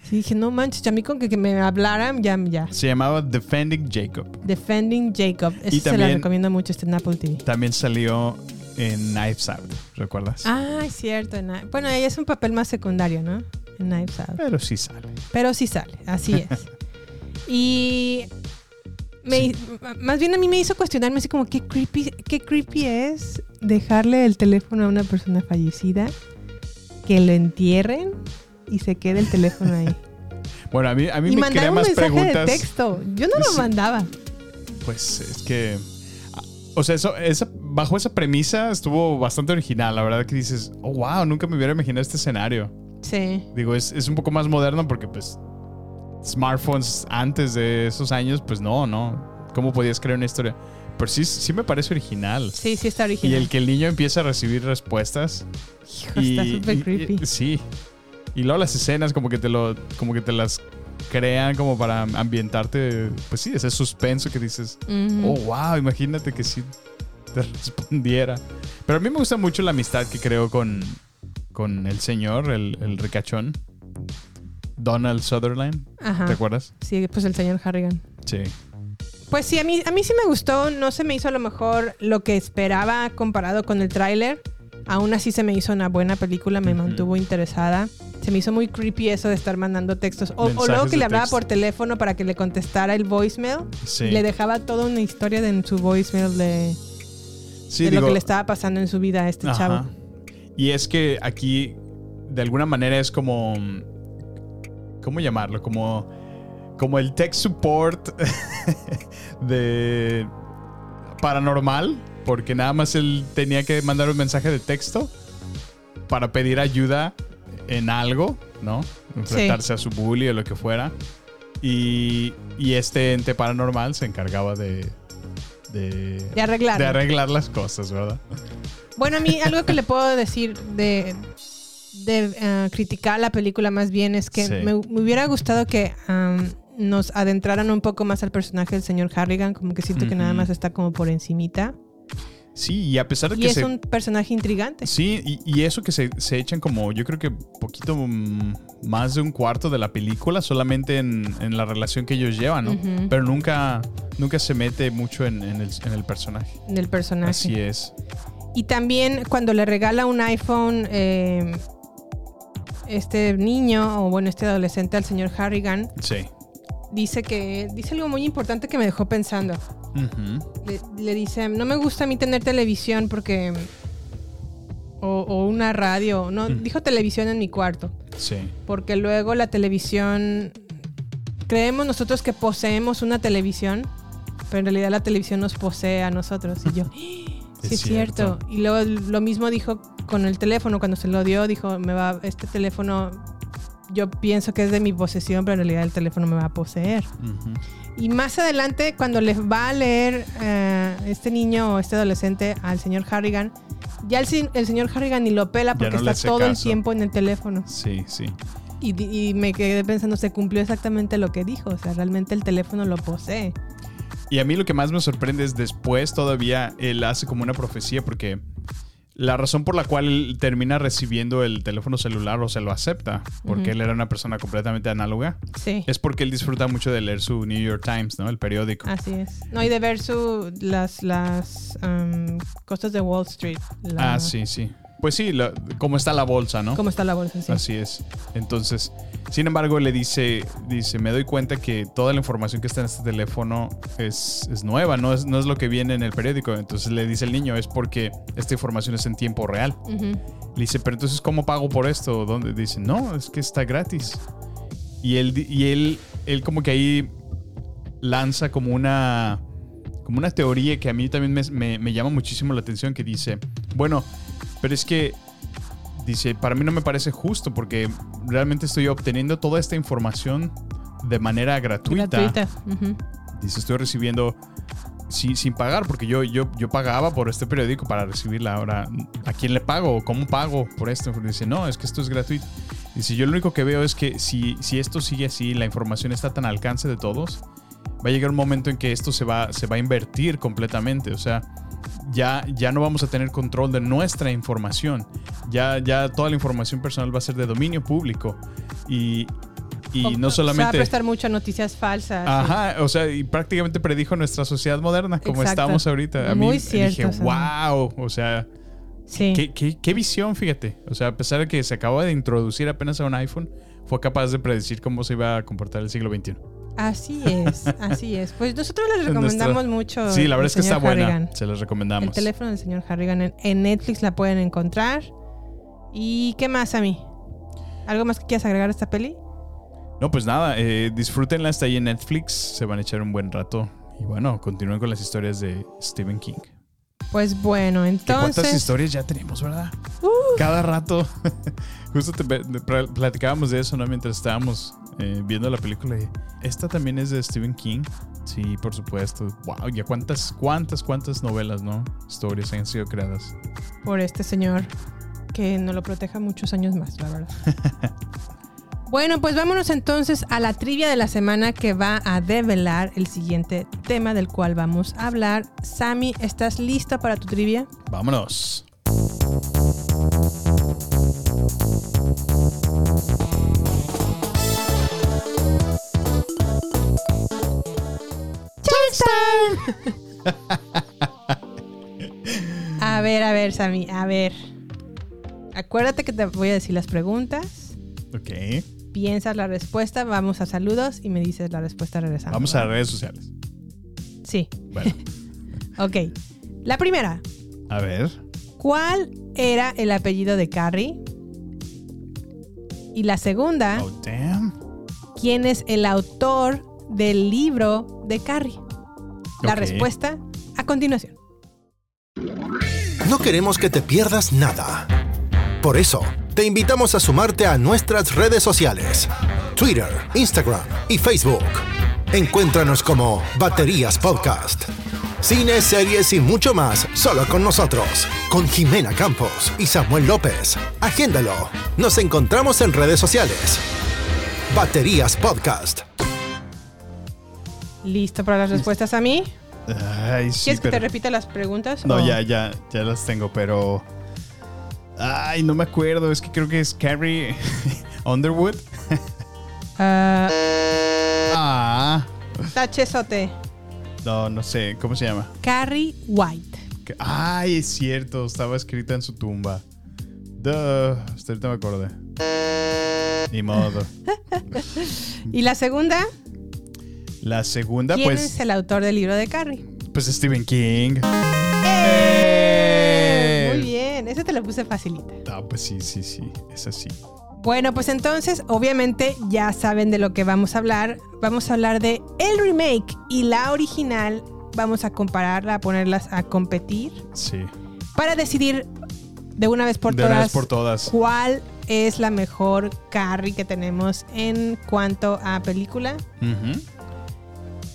Sí, dije, no manches, a mí con que, que me hablaran, ya, ya. Se llamaba Defending Jacob. Defending Jacob. Eso se la recomiendo mucho, está en Apple TV. También salió en Knives Out, ¿recuerdas? Ah, es cierto. Bueno, ella es un papel más secundario, ¿no? En Knives Out. Pero sí sale. Pero sí sale, así es. y me- más bien a mí me hizo cuestionarme así como qué creepy, qué creepy es dejarle el teléfono a una persona fallecida, que lo entierren y se quede el teléfono ahí. Bueno, a mí, a mí y me mandar un más mensaje preguntas. de texto. Yo no lo Sí. mandaba. Pues es que. O sea, eso, esa, bajo esa premisa estuvo bastante original. La verdad que dices, oh, wow, nunca me hubiera imaginado este escenario. Sí. Digo, es, es un poco más moderno porque, pues, smartphones antes de esos años, pues no, no. ¿Cómo podías crear una historia? Pero sí, sí me parece original. Sí, sí está Y original. el que el niño empieza a recibir respuestas. Hijo, está súper y- creepy. y- sí. Y luego las escenas como que te lo como que te las crean como para ambientarte, pues sí, ese suspenso que dices, Ujú. oh, wow, imagínate que sí te respondiera. Pero a mí me gusta mucho la amistad que creo con, con el señor, el, el ricachón, Donald Sutherland. Ajá. ¿Te acuerdas? Sí, pues el señor Harrigan. Sí. Pues sí, a mí, a mí sí me gustó. No se me hizo a lo mejor lo que esperaba comparado con el tráiler. Aún así se me hizo una buena película, me mantuvo interesada. Se me hizo muy creepy eso de estar mandando textos. O, o luego que le hablaba texto. por teléfono para que le contestara el voicemail. Sí. Y le dejaba toda una historia de, en su voicemail de, Sí, de lo que le estaba pasando en su vida a este Ajá. chavo. Y es que aquí, de alguna manera, es como. ¿Cómo llamarlo? Como. Como el tech support de. Paranormal. Porque nada más él tenía que mandar un mensaje de texto para pedir ayuda en algo, ¿no? Enfrentarse a su bully o lo que fuera. Y, y este ente paranormal se encargaba de, de, De arreglar. de arreglar las cosas, ¿verdad? Bueno, a mí algo que le puedo decir de, de eh, criticar la película más bien es que Sí. me, me hubiera gustado que nos adentraran un poco más al personaje del señor Harrigan, como que siento que nada más está como por encimita. Sí, y a pesar de Y que es se... un personaje intrigante. Sí, y, y eso que se, se echan como, yo creo que poquito mm, más de un cuarto de la película solamente en, en la relación que ellos llevan, ¿no? Pero nunca, nunca se mete mucho en, en el, en el personaje. Del personaje. Así es. Y también cuando le regala un iPhone eh, este niño, o bueno, este adolescente al señor Harrigan, Sí. dice que dice algo muy importante que me dejó pensando. Le, le dice, no me gusta a mí tener televisión porque... O, o una radio, no, Mm. dijo televisión en mi cuarto, Sí. porque luego la televisión, creemos nosotros que poseemos una televisión, pero en realidad la televisión nos posee a nosotros. Y yo, sí Es cierto. cierto. Y luego lo mismo dijo con el teléfono, cuando se lo dio, dijo, me va, este teléfono, yo pienso que es de mi posesión, pero en realidad el teléfono me va a poseer. Y más adelante, cuando les va a leer eh, este niño o este adolescente al señor Harrigan, ya el, el señor Harrigan ni lo pela porque no está todo el tiempo en el teléfono. Sí, sí. Y, y me quedé pensando, se cumplió exactamente lo que dijo. O sea, realmente el teléfono lo posee. Y a mí lo que más me sorprende es después todavía él hace como una profecía porque la razón por la cual él termina recibiendo el teléfono celular o se lo acepta, porque él era una persona completamente análoga, Sí. es porque él disfruta mucho de leer su New York Times, ¿no? El periódico. Así es. No, y de ver su, las, las um, cosas de Wall Street. La- Ah, sí, sí. Pues sí, la- cómo está la bolsa, ¿no? ¿Cómo está la bolsa? Sí. Así es. Entonces, sin embargo, le dice, dice, me doy cuenta que toda la información que está en este teléfono es, es nueva, no es, no es lo que viene en el periódico. Entonces le dice el niño, es porque esta información es en tiempo real. Le dice, pero entonces, ¿cómo pago por esto? ¿Dónde? Dice, no, es que está gratis. Y él, y él, él como que ahí lanza como una, como una teoría que a mí también me, me- me llama muchísimo la atención, que dice, bueno, pero es que, dice, para mí no me parece justo porque realmente estoy obteniendo toda esta información de manera gratuita. Gratuita. Dice, estoy recibiendo sin, sin pagar, porque yo, yo, yo pagaba por este periódico para recibirla. Ahora, ¿a quién le pago? ¿Cómo pago por esto? Dice, no, es que esto es gratuito. Dice, yo lo único que veo es que si, si esto sigue así, la información está tan al alcance de todos, va a llegar un momento en que esto se va, se va a invertir completamente. O sea, ya, ya no vamos a tener control de nuestra información. Ya, ya toda la información personal va a ser de dominio público. Y, y O- no Se va a solamente... prestar mucho a noticias falsas. Ajá, o sea, y prácticamente predijo nuestra sociedad moderna como Exacto. estamos ahorita. A Muy mí cierto, dije, Sam. wow, o sea, Sí. qué, qué- qué visión, fíjate. O sea, a pesar de que se acaba de introducir apenas a un iPhone, fue capaz de predecir cómo se iba a comportar el siglo XXI. Así es, así es. Pues nosotros les recomendamos Nuestra- mucho. Sí, la el verdad es que está buena. Harrigan. Se El recomendamos. teléfono del señor Harrigan en, en Netflix la pueden encontrar. ¿Y qué más a mí? ¿Algo más que quieras agregar a esta peli? No, pues nada, eh, disfrútenla, está ahí en Netflix, se van a echar un buen rato. Y bueno, continúen con las historias de Stephen King. Pues bueno, ¿Qué entonces. ¿Cuántas historias ya tenemos, verdad? Cada rato. Justo te, te- pl- platicábamos de eso, ¿no? Mientras estábamos eh, viendo la película. y, Esta también es de Stephen King. Sí, por supuesto. Wow, ya cuántas, cuántas, cuántas novelas, ¿no? Historias han sido creadas. por este señor que nos lo proteja muchos años más, la verdad. bueno, pues vámonos entonces a la trivia de la semana que va a develar el siguiente tema del cual vamos a hablar. Sammy, ¿estás lista para tu trivia? Vámonos. A ver, a ver, Sammy, a ver. Acuérdate que te voy a decir las preguntas. Ok. Piensas la respuesta, vamos a saludos y me dices la respuesta regresando. Vamos a redes sociales. Sí. Bueno, Ok. La primera. a ver. ¿Cuál era el apellido de Carrie? Y la segunda, Oh, damn. ¿quién es el autor del libro de Carrie? La respuesta a continuación. No queremos que te pierdas nada. Por eso, te invitamos a sumarte a nuestras redes sociales. Twitter, Instagram y Facebook. Encuéntranos como Baterías Podcast. Cine, series y mucho más, solo con nosotros. Con Jimena Campos y Samuel López. Agéndalo. Nos encontramos en redes sociales. Baterías Podcast. ¿Listo para las respuestas a mí? Ay, sí, ¿Quieres que te repita las preguntas? No, o- ya, ya, ya las tengo, pero. Ay, no me acuerdo. Es que creo que es Carrie Underwood. Ah, Ah. tachesote. No, no sé. ¿Cómo se llama? Carrie White. Ay, es cierto. Estaba escrita en su tumba. Duh. Hasta ahorita me acordé. Ni modo. ¿Y la segunda? La segunda, ¿Quién pues. es el autor del libro de Carrie? Pues Stephen King. Muy bien, ese te lo puse facilita. Ah, pues sí, sí, sí. Es así. Bueno, pues entonces, obviamente ya saben de lo que vamos a hablar. Vamos a hablar de el remake y la original. Vamos a compararla, a ponerlas a competir Sí. para decidir de una vez por De una todas vez por todas. cuál es la mejor Carrie que tenemos en cuanto a película. Ujú.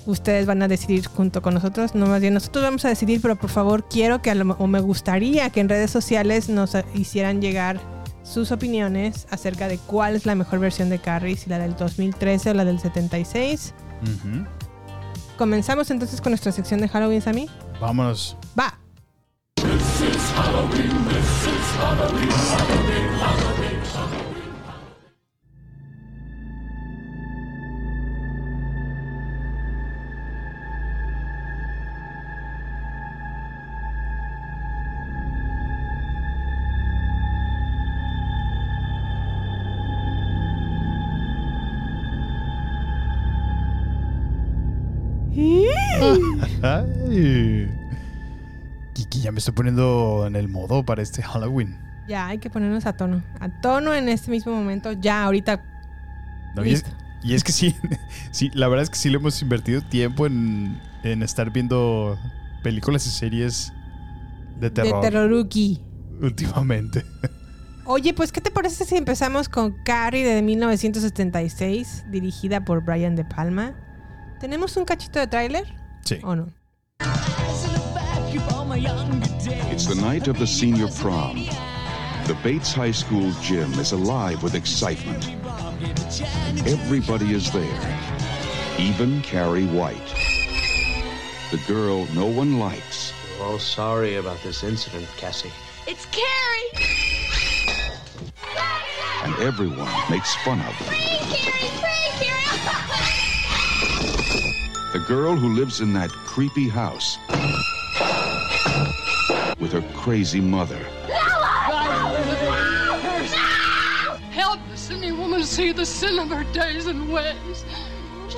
Ustedes van a decidir junto con nosotros, no más bien nosotros vamos a decidir, pero por favor quiero que a lo- o me gustaría que en redes sociales nos eh, hicieran llegar sus opiniones acerca de cuál es la mejor versión de Carrie, si la del 2013 o la del 76. Ujú. Comenzamos entonces con nuestra sección de Halloween, Sammy. Vámonos. Va. Kiki, ya me estoy poniendo en el modo para este Halloween. Ya hay que ponernos a tono. A tono en este mismo momento, ya ahorita. No, y, es, y es que sí, sí, la verdad es que sí le hemos invertido tiempo en, en estar viendo películas y series de terror De Terroruki. últimamente. Oye, pues, ¿qué te parece si empezamos con Carrie de 1976, dirigida por Brian De Palma? ¿Tenemos un cachito de tráiler? Sí. ¿O no? It's the night of the senior prom. The Bates High School gym is alive with excitement. Everybody is there, even Carrie White. The girl no one likes. We're all sorry about this incident, Cassie. It's Carrie! and everyone makes fun of. The girl who lives in that creepy house with her crazy mother. Help the sinning woman see the sin of her days and ways.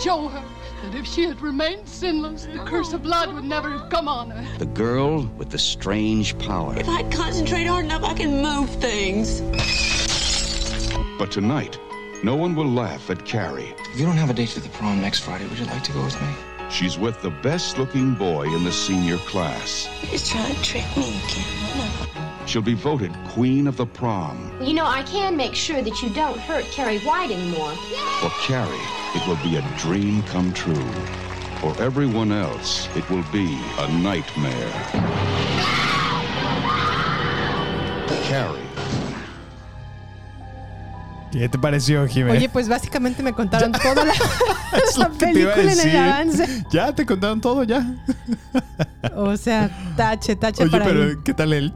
Show her that if she had remained sinless, the curse of blood would never have come on her. The girl with the strange power. If I concentrate hard enough, I can move things. But tonight, no one will laugh at Carrie. If you don't have a date to the prom next Friday, would you like to go with me? She's with the best looking boy in the senior class. He's trying to trick me again. She'll be voted queen of the prom. You know, I can make sure that you don't hurt Carrie White anymore. For Carrie, it will be a dream come true. For everyone else, it will be a nightmare. Carrie. ¿Qué te pareció, Jiménez? Oye, pues básicamente me contaron toda la, película en el avance. Ya te contaron todo, ya. O sea, tache, tache Oye, para mí. pero ¿qué tal el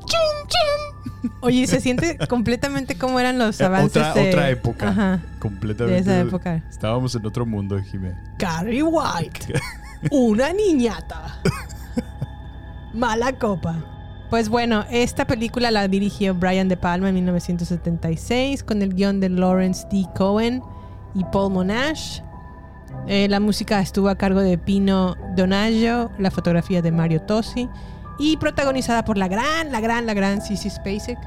Oye, se siente completamente como eran los Eh, avances otra, de... otra época. Ajá. Completamente. de esa época. Estábamos en otro mundo, Jiménez. Carrie White. Una niñata. Mala copa. Pues bueno, esta película la dirigió Brian De Palma en 1976 con el guion de Lawrence D. Cohen y Paul Monash. Eh, la música estuvo a cargo de Pino Donaggio, la fotografía de Mario Tosi y protagonizada por la gran, la gran, la gran Sissy Spacek,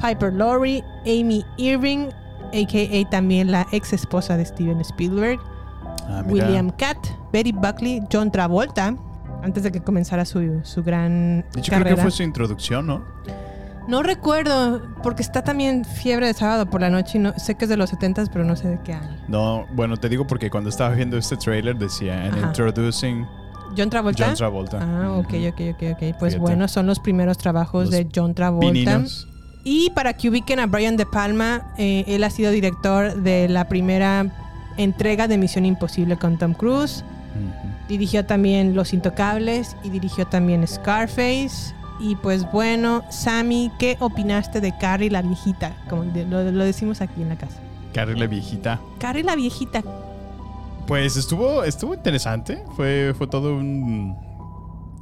Piper Laurie, Amy Irving, a.k.a. también la ex esposa de Steven Spielberg, Ah. William Catt, Betty Buckley, John Travolta, antes de que comenzara su, su gran De hecho, carrera. creo que fue su introducción, ¿no? No recuerdo, porque está también Fiebre de Sábado por la Noche y no, sé que es de los 70 pero no sé de qué año. No, bueno, te digo porque cuando estaba viendo este trailer decía, Ajá. introducing John Travolta. John Travolta. Ah, ok, ok, ok, ok. Pues Fíjate. bueno, son los primeros trabajos Los de John Travolta. Pininos. Y para que ubiquen a Brian De Palma, eh, él ha sido director de la primera entrega de Misión Imposible con Tom Cruise. Dirigió también Los Intocables y dirigió también Scarface. Y pues bueno, Sammy, ¿qué opinaste de Carrie la viejita? Como de- lo, lo decimos aquí en la casa. Carrie la viejita. Carrie la viejita. Pues estuvo, estuvo interesante. Fue, fue todo un.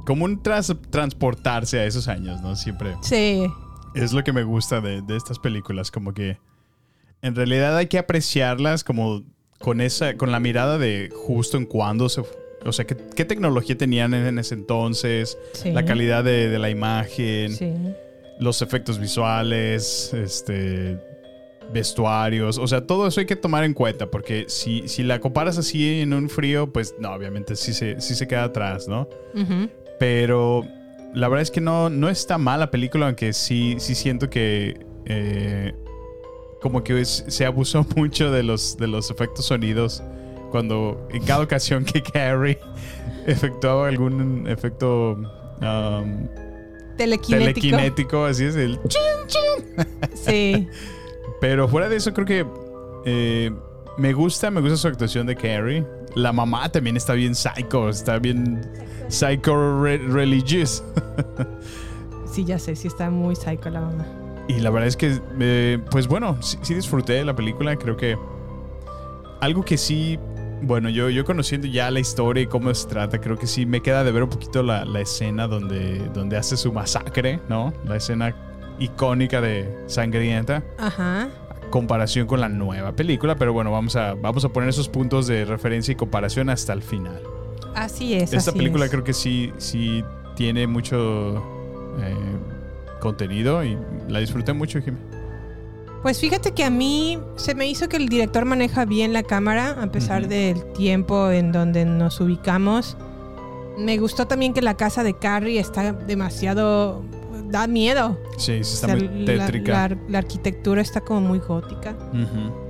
Como un tras- transportarse a esos años, ¿no? Siempre. Sí. Es lo que me gusta de, de estas películas. Como que. En realidad hay que apreciarlas como con esa. con la mirada de justo en cuándo se. O sea, qué, qué tecnología tenían en, ese entonces. Sí. La calidad de, de la imagen. Sí. Los efectos visuales. Este. Vestuarios. O sea, todo eso hay que tomar en cuenta. Porque si, si la comparas así en un frío, pues no, obviamente sí se, sí se queda atrás, ¿no? Pero la verdad es que no, no está mal la película, aunque sí, sí siento que eh, como que es- se abusó mucho de los, de los efectos sonidos cuando en cada ocasión que Carrie efectuaba algún efecto um, Telequinético. telequinético, así es el... chin, chin. Sí. Pero fuera de eso creo que eh, me gusta, me gusta su actuación de Carrie. La mamá también está bien psycho, está bien psycho re- religious. Sí, ya sé, sí está muy psycho la mamá. Y la verdad es que, eh, pues bueno, sí, sí disfruté de la película. Creo que algo que sí, bueno, yo, yo conociendo ya la historia y cómo se trata, creo que sí me queda de ver un poquito la, la escena donde, donde hace su masacre, ¿no? La escena icónica de Sangrienta. Ajá. comparación con la nueva película, pero bueno, vamos a, vamos a poner esos puntos de referencia y comparación hasta el final. Así es. Esta así película es. creo que sí, sí tiene mucho eh, contenido y la disfruté mucho, Jimmy. Pues fíjate que a mí se me hizo que el director maneja bien la cámara, a pesar del tiempo en donde nos ubicamos. Me gustó también que la casa de Carrie está demasiado... da miedo. Sí, sí está O sea, muy tétrica. La, la arquitectura está como muy gótica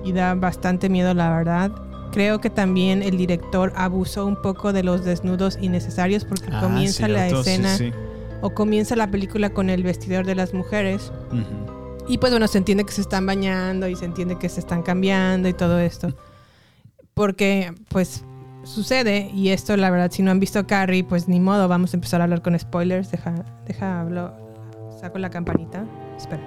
y da bastante miedo, la verdad. Creo que también el director abusó un poco de los desnudos innecesarios porque Ah, comienza la sí, escena sí. O comienza la película con el vestidor de las mujeres. Y pues bueno, se entiende que se están bañando y se entiende que se están cambiando y todo esto. Porque pues sucede, y esto la verdad, si no han visto Carrie, pues ni modo, vamos a empezar a hablar con spoilers. Deja, deja, hablo, saco la campanita. Espera.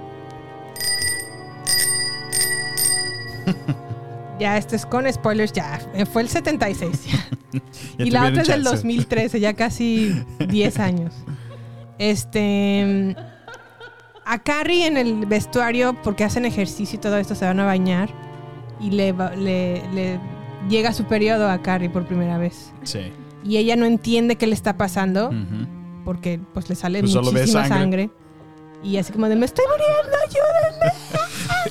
ya, esto es con spoilers, ya. eh, Fue el 76. ya. Ya y la otra es del chance. 2013, ya casi 10 años. Este. A Carrie en el vestuario, porque hacen ejercicio y todo esto, se van a bañar. Y le, le, le llega su periodo a Carrie por primera vez. Sí. Y ella no entiende qué le está pasando, porque pues le sale Pues muchísima sangre. sangre. Y así como de, me estoy muriendo, ayúdenme.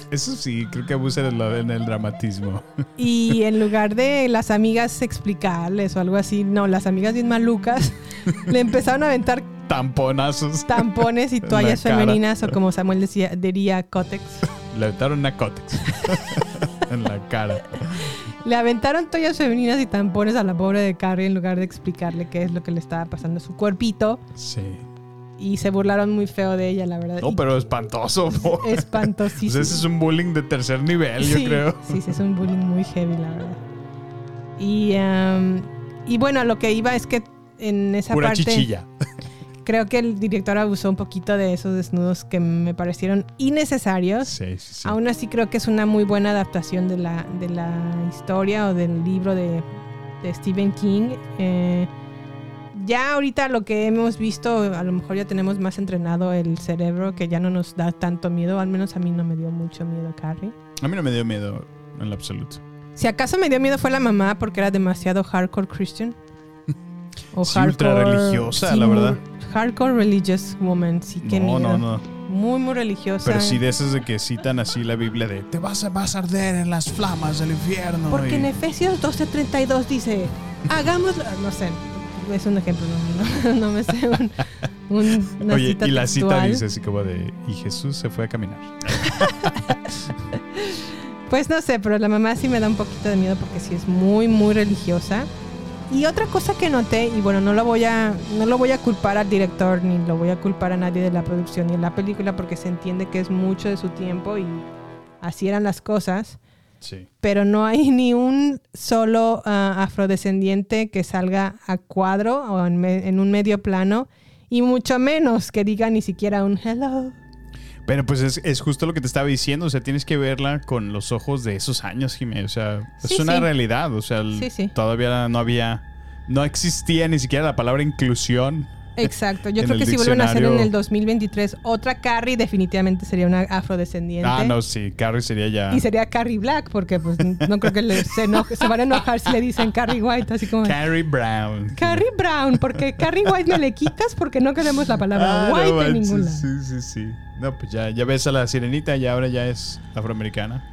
Eso sí, creo que abusa en el dramatismo. Y en lugar de las amigas explicarles o algo así, no, las amigas bien malucas le empezaron a aventar Tamponazos. tampones y toallas femeninas o como Samuel decía, diría cótex. Le aventaron una cótex en la cara. Le aventaron toallas femeninas y tampones a la pobre de Carrie en lugar de explicarle qué es lo que le estaba pasando a su cuerpito. Sí. Y se burlaron muy feo de ella, la verdad. No, Y pero espantoso. Espantosísimo. Pues ese es un bullying de tercer nivel, yo creo. Sí, sí, es un bullying muy heavy, la verdad. Y, am, y bueno, lo que iba es que en esa Pura parte. chichilla. Creo que el director abusó un poquito de esos desnudos que me parecieron innecesarios. Sí, sí, sí. Aún así creo que es una muy buena adaptación de la, de la historia o del libro de, de Stephen King. Eh, ya ahorita lo que hemos visto, a lo mejor ya tenemos más entrenado el cerebro que ya no nos da tanto miedo. Al menos a mí no me dio mucho miedo Carrie. A mí no me dio miedo en lo absoluto. Si acaso me dio miedo fue la mamá porque era demasiado hardcore Christian. O Sí, ultra religiosa, la verdad. Hardcore religious woman, sí, qué No, miedo. no, no. Muy, muy religiosa. Pero sí de esas de que citan así la Biblia de te vas a, vas a arder en las flamas del infierno. Porque y- en Efesios 12:32 dice, hagámoslo, no sé, es un ejemplo, no, no, no me sé un, un- una Oye, cita y la cita textual. dice así como de y Jesús se fue a caminar. Pues no sé, pero la mamá sí me da un poquito de miedo porque sí es muy, muy religiosa. Y otra cosa que noté, y bueno, no lo voy a, no lo voy a culpar al director, ni lo voy a culpar a nadie de la producción ni de la película, porque se entiende que es mucho de su tiempo y así eran las cosas. Sí. Pero no hay ni un solo ah, afrodescendiente que salga a cuadro o en, en un medio plano, y mucho menos que diga ni siquiera un hello. Pero pues es, es justo lo que te estaba diciendo, o sea, tienes que verla con los ojos de esos años, Jiménez. O sea, es Sí, una sí. realidad, o sea, el- Sí, sí. todavía no había, no existía ni siquiera la palabra inclusión. Exacto, yo En creo que si vuelven a hacer en el 2023 otra Carrie, definitivamente sería una afrodescendiente. Ah, no, sí, Carrie sería ya... Y sería Carrie Black, porque pues no creo que le- se, enoje- se van a enojar si le dicen Carrie White, así como... Carrie Brown. Carrie Brown, porque Carrie White me le quitas porque no queremos la palabra Ah, no white en manches, ningún lado. Sí, sí, sí. No, pues ya, ya ves a la sirenita y ahora ya es afroamericana.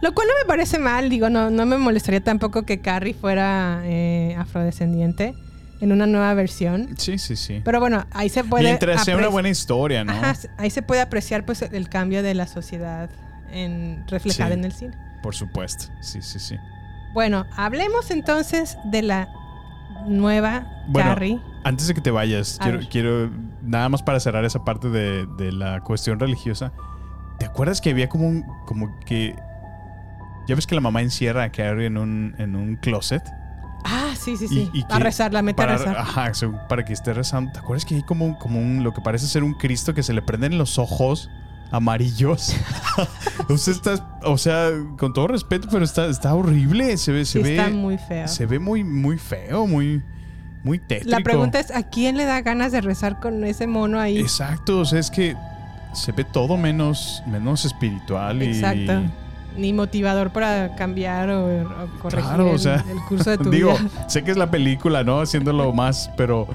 Lo cual no me parece mal, digo, no, no me molestaría tampoco que Carrie fuera eh, afrodescendiente en una nueva versión. Sí, sí, sí. Pero bueno, ahí se puede... Mientras sea una buena historia, ¿no? Ajá, ahí se puede apreciar pues el cambio de la sociedad en, reflejada Sí. en el cine. Por supuesto. Sí, sí, sí. Bueno, hablemos entonces de la nueva Bueno, Carrie. antes de que te vayas, quiero, quiero, nada más para cerrar esa parte de, de la cuestión religiosa. ¿Te acuerdas que había como un, como que, ya ves que la mamá encierra a Carrie en un, en un closet? Ah, sí, sí, sí. Y- y a que rezar, la mete para, a rezar. Ajá, para que esté rezando. ¿Te acuerdas que hay como, un- como un, lo que parece ser un Cristo que se le prenden los ojos amarillos? o, sea, está- o sea, con todo respeto, pero está, está horrible. Se ve, se Sí, ve, está muy feo. Se ve muy, muy feo, muy, muy tétrico. La pregunta es, ¿a quién le da ganas de rezar con ese mono ahí? Exacto, o sea, es que se ve todo menos, menos espiritual y... Exacto. Ni motivador para cambiar o, o corregir Claro, o el- sea, el, curso de tu digo, vida. sé que es la película, ¿no? Haciéndolo más, pero,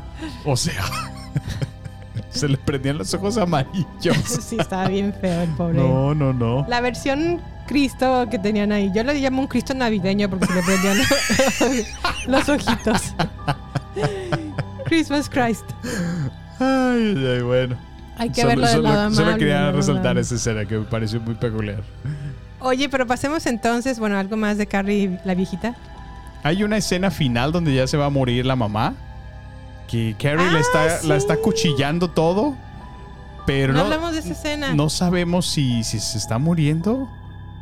o sea, se le prendían los ojos amarillos. sí, estaba bien feo el pobre. No, no, no. La versión Cristo que tenían ahí. Yo le llamo un Cristo navideño porque se le prendían los ojitos. Christmas Christ. Ay, ay, bueno. Hay que Solo- verlo del solo, lado solo amable, quería ¿no? resaltar esa escena que me pareció muy peculiar. Oye, pero pasemos entonces, bueno, algo más de Carrie la viejita. Hay una escena final donde ya se va a morir la mamá. Que Carrie la, Ah, está, la está cuchillando todo. Pero no, no, hablamos de esa escena. no sabemos si, si se está muriendo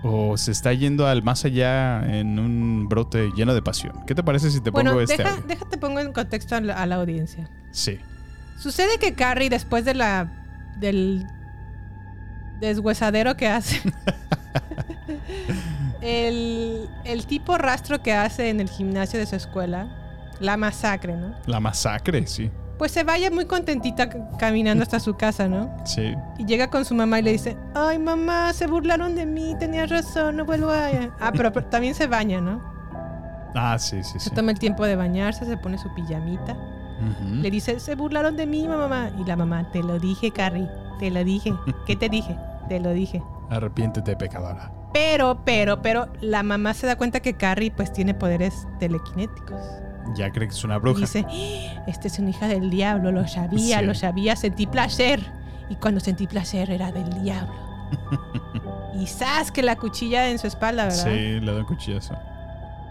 o se está yendo al más allá en un brote lleno de pasión. ¿Qué te parece si te bueno, pongo este? deja, déjate pongo en contexto a la, a la audiencia. Sí. Sucede que Carrie, después de la del deshuesadero que hace, el, el tipo rastro que hace en el gimnasio de su escuela, la masacre, ¿no? La masacre, sí. Pues se vaya muy contentita caminando hasta su casa, ¿no? Sí. Y llega con su mamá y le dice, ay mamá, se burlaron de mí, tenías razón, no vuelvo a... Ah, pero, pero también se baña, ¿no? Ah, sí, sí, sí. Se toma el tiempo de bañarse, se pone su pijamita. Le dice, se burlaron de mí, mamá. Y la mamá, te lo dije, Carrie, te lo dije. ¿Qué te dije? Te lo dije. Arrepiéntete, pecadora. Pero, pero, pero, la mamá se da cuenta que Carrie pues tiene poderes telequinéticos. Ya cree que es una Y bruja. dice, "¡Ah! esta es una hija del diablo, lo sabía, Sí. lo sabía, sentí placer. Y cuando sentí placer era del diablo. y ¡zas! que la cuchilla en su espalda, ¿verdad? Sí, le da un cuchillazo.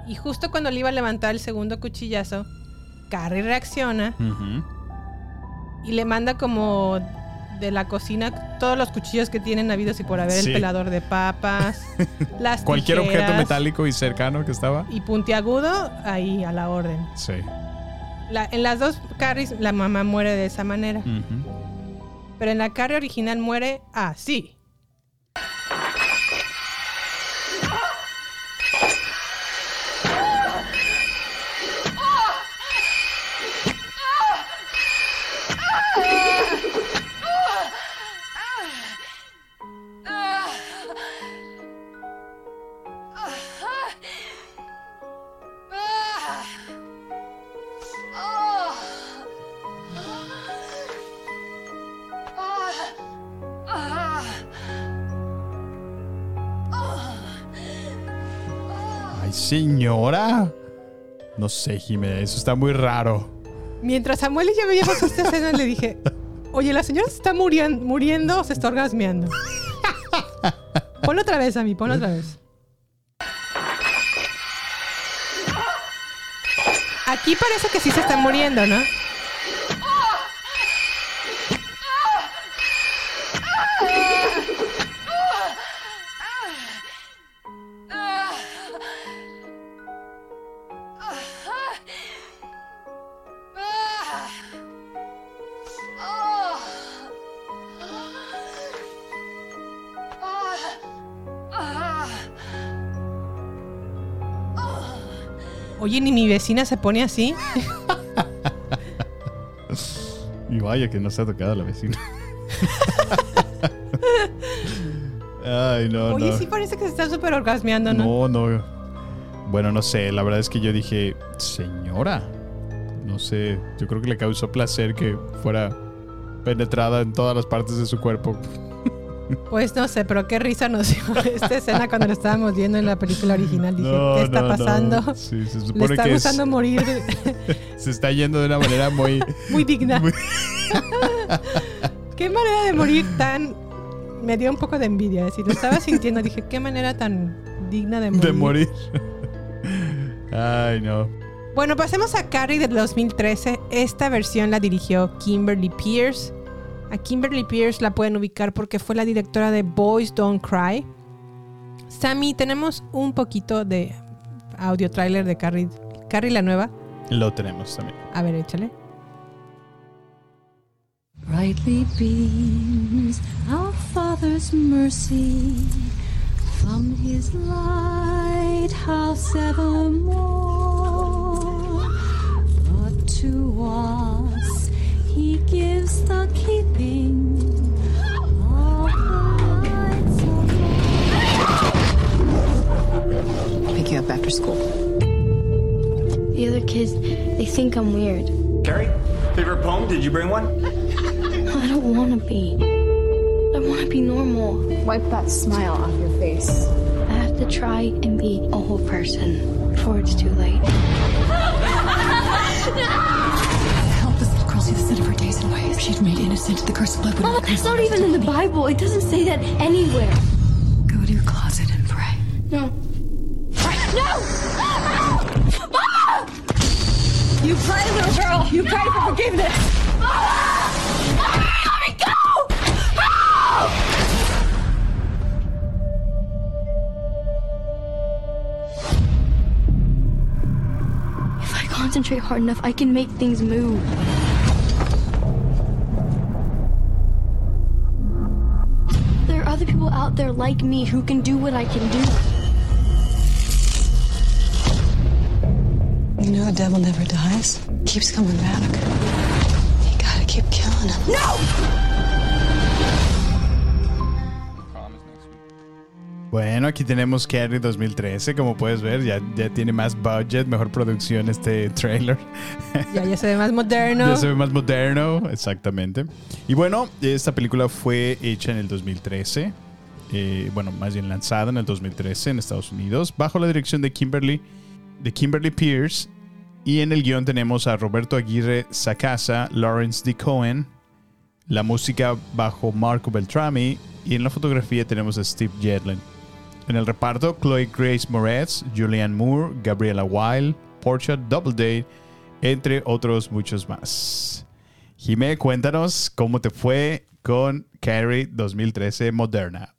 Y justo cuando le iba a levantar el segundo cuchillazo, Carrie reacciona y le manda como de la cocina todos los cuchillos que tienen habidos y por haber Sí. el pelador de papas, las Cualquier objeto metálico y cercano que estaba. y puntiagudo ahí a la orden. Sí. La- en las dos carries la mamá muere de esa manera, pero en la carrie original muere así. Señora. No sé, Jiménez, eso está muy raro. Mientras Samuel y yo veíamos esta escena le dije, oye, la señora se está muriendo, muriendo o se está orgasmeando. ponlo otra vez a mí, ponlo otra vez. Aquí parece que sí se está muriendo, ¿no? Oye, ni mi vecina se pone así. Y vaya que no se ha tocado la vecina. Ay, no, Oye, no. sí parece que se está súper orgasmeando, ¿no? No, no. Bueno, no sé. La verdad es que yo dije, señora. No sé. Yo creo que le causó placer que fuera penetrada en todas las partes de su cuerpo. Pues no sé, pero qué risa nos dio esta escena cuando lo estábamos viendo en la película original. Dije, No, ¿qué está no, no. pasando? Sí, se Le supone está que es- gustando morir Se está yendo de una manera muy. muy digna. qué manera de morir tan... Me dio un poco de envidia. Es decir, lo estaba sintiendo. Dije, qué manera tan digna de morir. de morir. Ay, no. Bueno, pasemos a Carrie del 2013. Esta versión la dirigió Kimberly Pierce. A Kimberly Pierce la pueden ubicar porque fue la directora de Boys Don't Cry. Sammy, tenemos un poquito de audio trailer de Carrie, Carrie la nueva. Lo tenemos también. A ver, échale. Brightly beams our Father's mercy from his lighthouse evermore. But to he gives the keeping of the lights Pick you up after school. The other kids, they think I'm weird. Carrie, favorite poem? Did you bring one? I don't want to be. I want to be normal. Wipe that smile off your face. I have to try and be a whole person before it's too late. Days and ways. She's made innocent. The curse of blood would Mama, that's not even in the Bible. It doesn't say that anywhere. Go to your closet and pray. No. No! Mama! You pray, little girl. You pray for forgiveness. Let me go! If I concentrate hard enough, I can make things move. Out there like me who can do what I can do. You know the devil never dies. Keeps coming back. You gotta keep killing him. No! Bueno, aquí tenemos Carrie 2013. Como puedes ver, ya, ya tiene más budget, mejor producción este trailer. Ya, ya se ve más moderno. Ya se ve más moderno, exactamente. Y bueno, esta película fue hecha en el 2013. Eh, bueno, más bien lanzada en el 2013 en Estados Unidos, bajo la dirección de Kimberly, de Kimberly Pierce. Y en el guion tenemos a Roberto Aguirre Sacasa, Lawrence D. Cohen, la música bajo Marco Beltrami y en la fotografía tenemos a Steve Jedlin. En el reparto, Chloe Grace Moretz, Julianne Moore, Gabriela Weil, Portia Doubleday, entre otros muchos más. Jimé, cuéntanos cómo te fue con Carrie 2013 Moderna.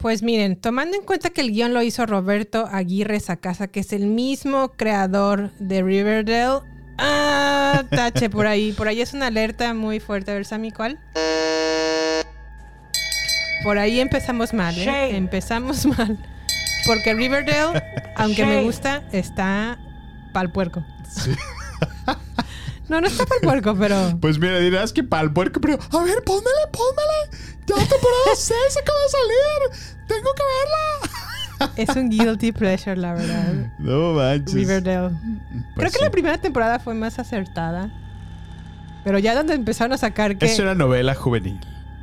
Pues miren, tomando en cuenta que el guion lo hizo Roberto Aguirre Sacasa, que es el mismo creador de Riverdale. Ah, tache por ahí. Por ahí es una alerta muy fuerte. A ver, Sammy, ¿cuál? Por ahí empezamos mal, ¿eh? Shame. Empezamos mal. Porque Riverdale, aunque me gusta, está pa'l puerco. No, no está pa'l puerco, pero... Pues mira, dirás que para el puerco, pero a ver, pónmela, pónmela. Ya temporada 6 acaba de salir. Tengo que verla. Es un guilty pleasure, la verdad. No manches. Riverdale. Pues Creo que sí. la primera temporada fue más acertada. Pero ya donde empezaron a sacar que... Es una novela juvenil.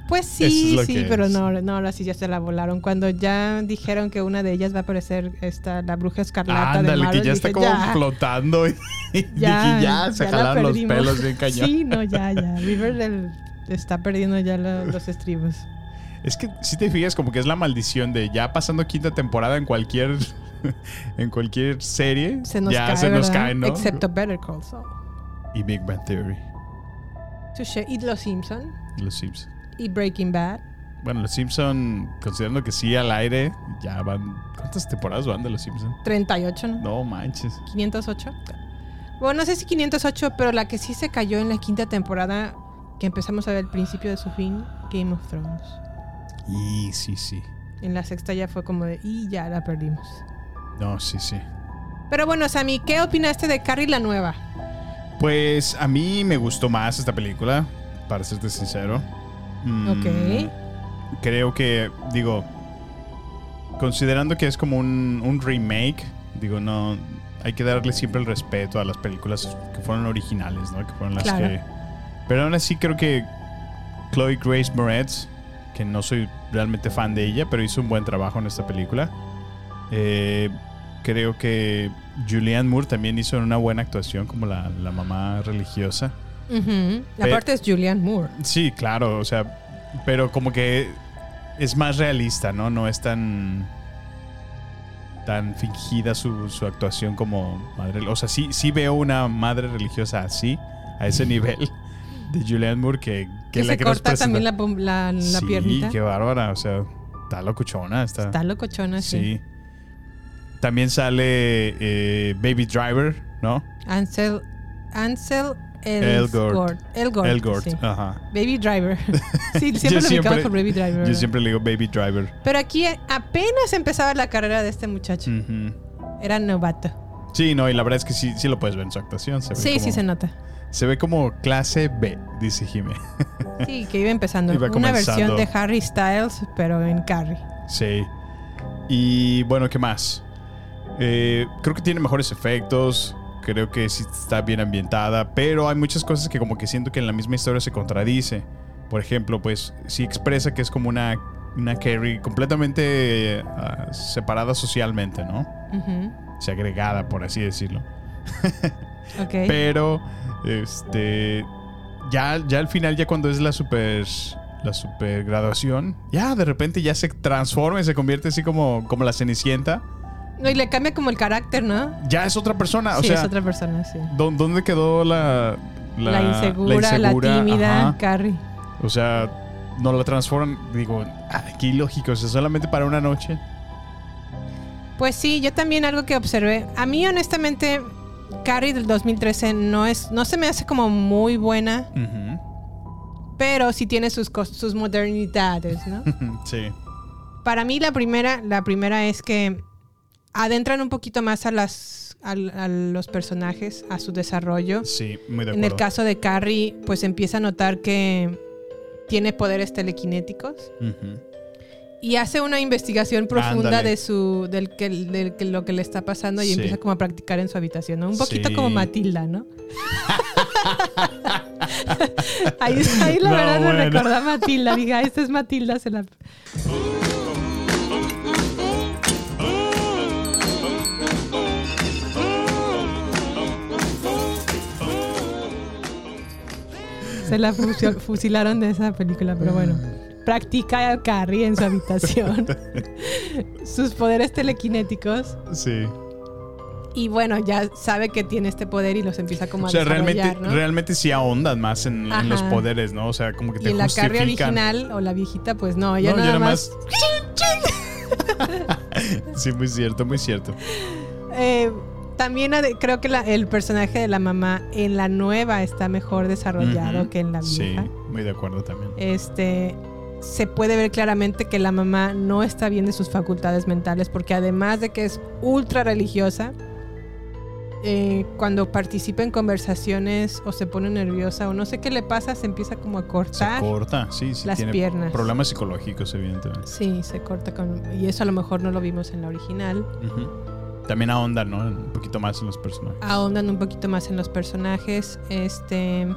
Pues sí, es sí, pero es. no, no, ahora sí ya se la volaron. Cuando ya dijeron que una de ellas va a aparecer esta, la bruja escarlata de Ándale, Marvel, que ya está dije, como ya, flotando y, y ya, dije, ya se ya la jalaron los pelos bien cañón. Sí, no, ya, ya. Riverdale está perdiendo ya la- los estribos. Es que si te fijas como que es la maldición de ya pasando quinta temporada en cualquier en cualquier serie Se nos ya cae, se nos cae, ¿no? Excepto Better Call Saul. Y Big Bang Theory. Y Los Simpson. Los Simpsons. Y Breaking Bad. Bueno, Los Simpson, considerando que sí al aire, ya van. ¿Cuántas temporadas van de Los Simpson? 38, ¿no? No manches. 508. Bueno, no sé si 508, pero la que sí se cayó en la quinta temporada, que empezamos a ver el principio de su fin, Game of Thrones. Y sí, sí. En la sexta ya fue como de, y ya la perdimos. No, sí, sí. Pero bueno, Sammy, ¿qué opinaste de Carrie la nueva? Pues a mí me gustó más esta película, para serte sincero. Mm, Ok. Creo que, digo, considerando que es como un, un remake, digo, no. Hay que darle siempre el respeto a las películas que fueron originales, ¿no? Que fueron las Claro. que. Pero aún así creo que Chloe Grace Moretz, que no soy realmente fan de ella, pero hizo un buen trabajo en esta película. Eh, creo que Julianne Moore también hizo una buena actuación como la, la mamá religiosa. La Pe- parte es Julianne Moore. Sí, claro, o sea, pero como que es más realista, ¿no? No es tan tan fingida su, su actuación como madre. O sea, sí, sí veo una madre religiosa así, a ese nivel de Julianne Moore que, Que, la se que nos corta también la, la, la sí, piernita. qué bárbara, o sea, está locuchona. Está, Está locochona, sí. sí. También sale eh, Baby Driver, ¿no? Ansel, Ansel Elgort. Elgort. Elgort, sí. ajá. Baby Driver. sí, siempre lo ubicamos por Baby Driver. Yo siempre le digo Baby Driver. Pero aquí apenas empezaba la carrera de este muchacho. Era novato. Sí, no, y la verdad es que sí, sí lo puedes ver en su actuación. Se ve Sí, como- sí se nota. Se ve como clase B, dice Jimé. Sí, que iba empezando. Iba Una versión de Harry Styles, pero en Carrie. Sí. Y bueno, ¿qué más? Eh, creo que tiene mejores efectos. Creo que sí está bien ambientada. Pero hay muchas cosas que como que siento que en la misma historia se contradice. Por ejemplo, pues sí expresa que es como una, una Carrie completamente ah, separada socialmente, ¿no? Ujú. Segregada, por así decirlo. Ok. Pero, este. Ya, ya al final, ya cuando es la super. La super graduación, ya de repente ya se transforma y se convierte así como, como la cenicienta. No, y le cambia como el carácter, ¿no? Ya es otra persona. O sí, sea, es otra persona, sí. ¿dó- ¿dónde quedó la. La, insegura, la, insegura? tímida, Ajá. Carrie. O sea, no la transforman. Digo, qué ilógico. O sea, solamente para una noche. Pues sí, yo también algo que observé. A mí, honestamente, Carrie del 2013 no es, no se me hace como muy buena, pero sí tiene sus, sus modernidades, ¿no? sí. Para mí la primera, la primera es que adentran un poquito más a las a, a los personajes, a su desarrollo. Sí, muy de En acuerdo. el caso de Carrie, pues empieza a notar que tiene poderes telequinéticos Ujú. Y hace una investigación profunda Ándale. de su del que, del que lo que le está pasando y Sí. empieza como a practicar en su habitación, ¿no? Un poquito Sí. como Matilda, ¿no? ahí, ahí la No, verdad me recordó a Matilda. Diga, esta es Matilda, se la... Se la fusil- fusilaron de esa película, pero bueno. Practica a Carrie en su habitación. Sus poderes telequinéticos. Sí. Y bueno, ya sabe que tiene este poder y los empieza como a O sea, desarrollar, realmente, ¿no? realmente sí ahondan más en, en los poderes, ¿no? O sea, como que te Y en la Carrie original o la viejita, pues no, ella No, nada ya nada más. Sí, muy cierto, muy cierto. Eh, también creo que la- el personaje de la mamá en la nueva está mejor desarrollado que en la Sí, vieja. muy de acuerdo también. Este se puede ver claramente que la mamá no está bien de sus facultades mentales porque además de que es ultra religiosa, eh, cuando participa en conversaciones o se pone nerviosa o no sé qué le pasa, se empieza como a Se cortar. corta, sí, sí. las tiene piernas. Problemas psicológicos, evidentemente. Sí, se corta con... Y eso a lo mejor no lo vimos en la original. Ujú. También ahondan, ¿no? Un poquito más en los personajes. ahondan un poquito más en los personajes. Este.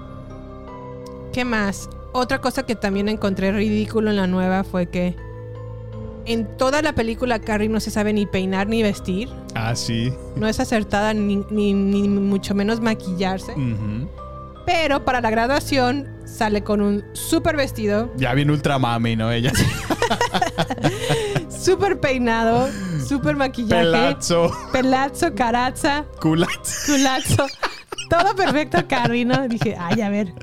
¿Qué más? Otra cosa que también encontré ridículo en la nueva fue que en toda la película Carrie no se sabe ni peinar ni vestir. Ah, sí. No es acertada ni, ni- ni mucho menos maquillarse. Pero para la graduación sale con un super vestido. Ya viene ultra mami, ¿no? Ella. Súper peinado, súper maquillaje. Pelazo. Pelazo, caraza, Culat. culazo. Todo perfecto, Carrie, ¿no? Dije, ay, a ver.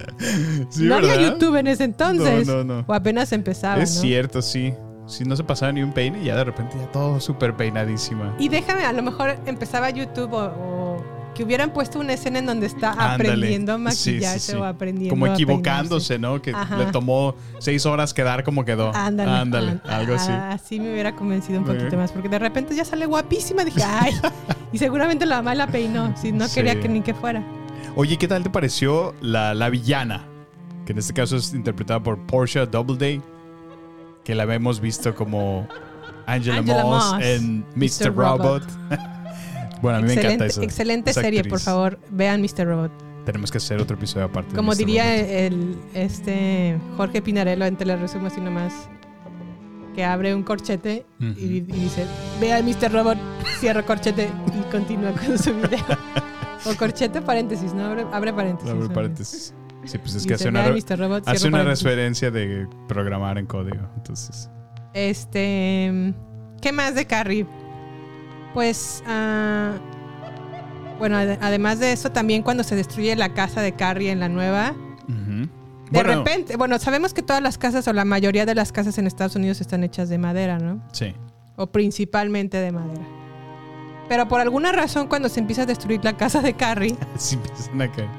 Sí, no había ¿verdad? YouTube en ese entonces. No, no, no. O apenas empezaba, Es ¿no? cierto, sí. Si no se pasaba ni un peine y ya de repente ya todo súper peinadísima. Y déjame, a lo mejor empezaba YouTube o, o que hubieran puesto una escena en donde está Ándale. aprendiendo a Sí, maquillarse sí, sí. o aprendiendo Como a equivocándose, ¿no? Que Ajá. le tomó seis horas quedar como quedó. Ándale. Ándale, Ándale. algo así. Ah, Así me hubiera convencido un poquito más, porque de repente ya sale guapísima. Dije, ay. y seguramente la mamá la peinó, si no Sí. quería que ni que fuera. Oye, ¿qué tal te pareció la, la villana? Que en este caso es interpretada por Portia Doubleday. Que la hemos visto como Angela, Angela Moss, Moss, en Mr. Mr. Robot. Robot. bueno, a mí me encanta excelente eso. excelente esa serie, actriz. por favor. Vean Mr. Robot. Tenemos que hacer otro episodio aparte. Como diría Robot. el este Jorge Pinarello en Teleresumo así nomás. Que abre un corchete y, dice, vea Mr. Robot, cierra corchete y continúa con su video. o corchete paréntesis, ¿no? Abre, abre paréntesis. Abre paréntesis. Sí, pues es que hace una, "Vea re- Mr. Robot, hace una paréntesis". referencia de programar en código. Entonces, Este. ¿Qué más de Carrie? Pues. ah, bueno, ade- además de eso, también cuando se destruye la casa de Carrie en la nueva. De Bueno, repente, bueno, sabemos que todas las casas o la mayoría de las casas en Estados Unidos están hechas de madera, ¿no? Sí. O principalmente de madera. Pero por alguna razón, cuando se empieza a destruir la casa de Carrie, Sí empiezan a caer.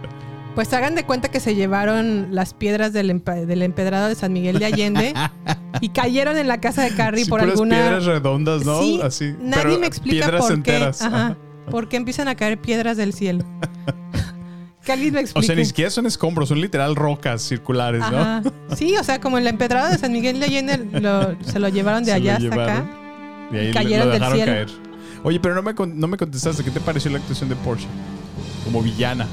Pues hagan de cuenta que se llevaron las piedras del, empa- del empedrado de San Miguel de Allende y cayeron en la casa de Carrie Sí, por alguna. piedras redondas, ¿no? Sí, Así. Nadie pero me explica piedras por enteras. qué. Ajá. ¿Por qué empiezan a caer piedras del cielo? que alguien me O explique. sea, ni siquiera son escombros, son literal rocas circulares, ¿no? Sí, o sea, como el empedrado de San Miguel de Allende lo- se lo llevaron de Se allá hasta llevaron. acá. Y ahí Y cayeron lo del cielo. caer. Oye, pero no me, no me contestaste. ¿Qué te pareció la actuación de Porsche? Como villana.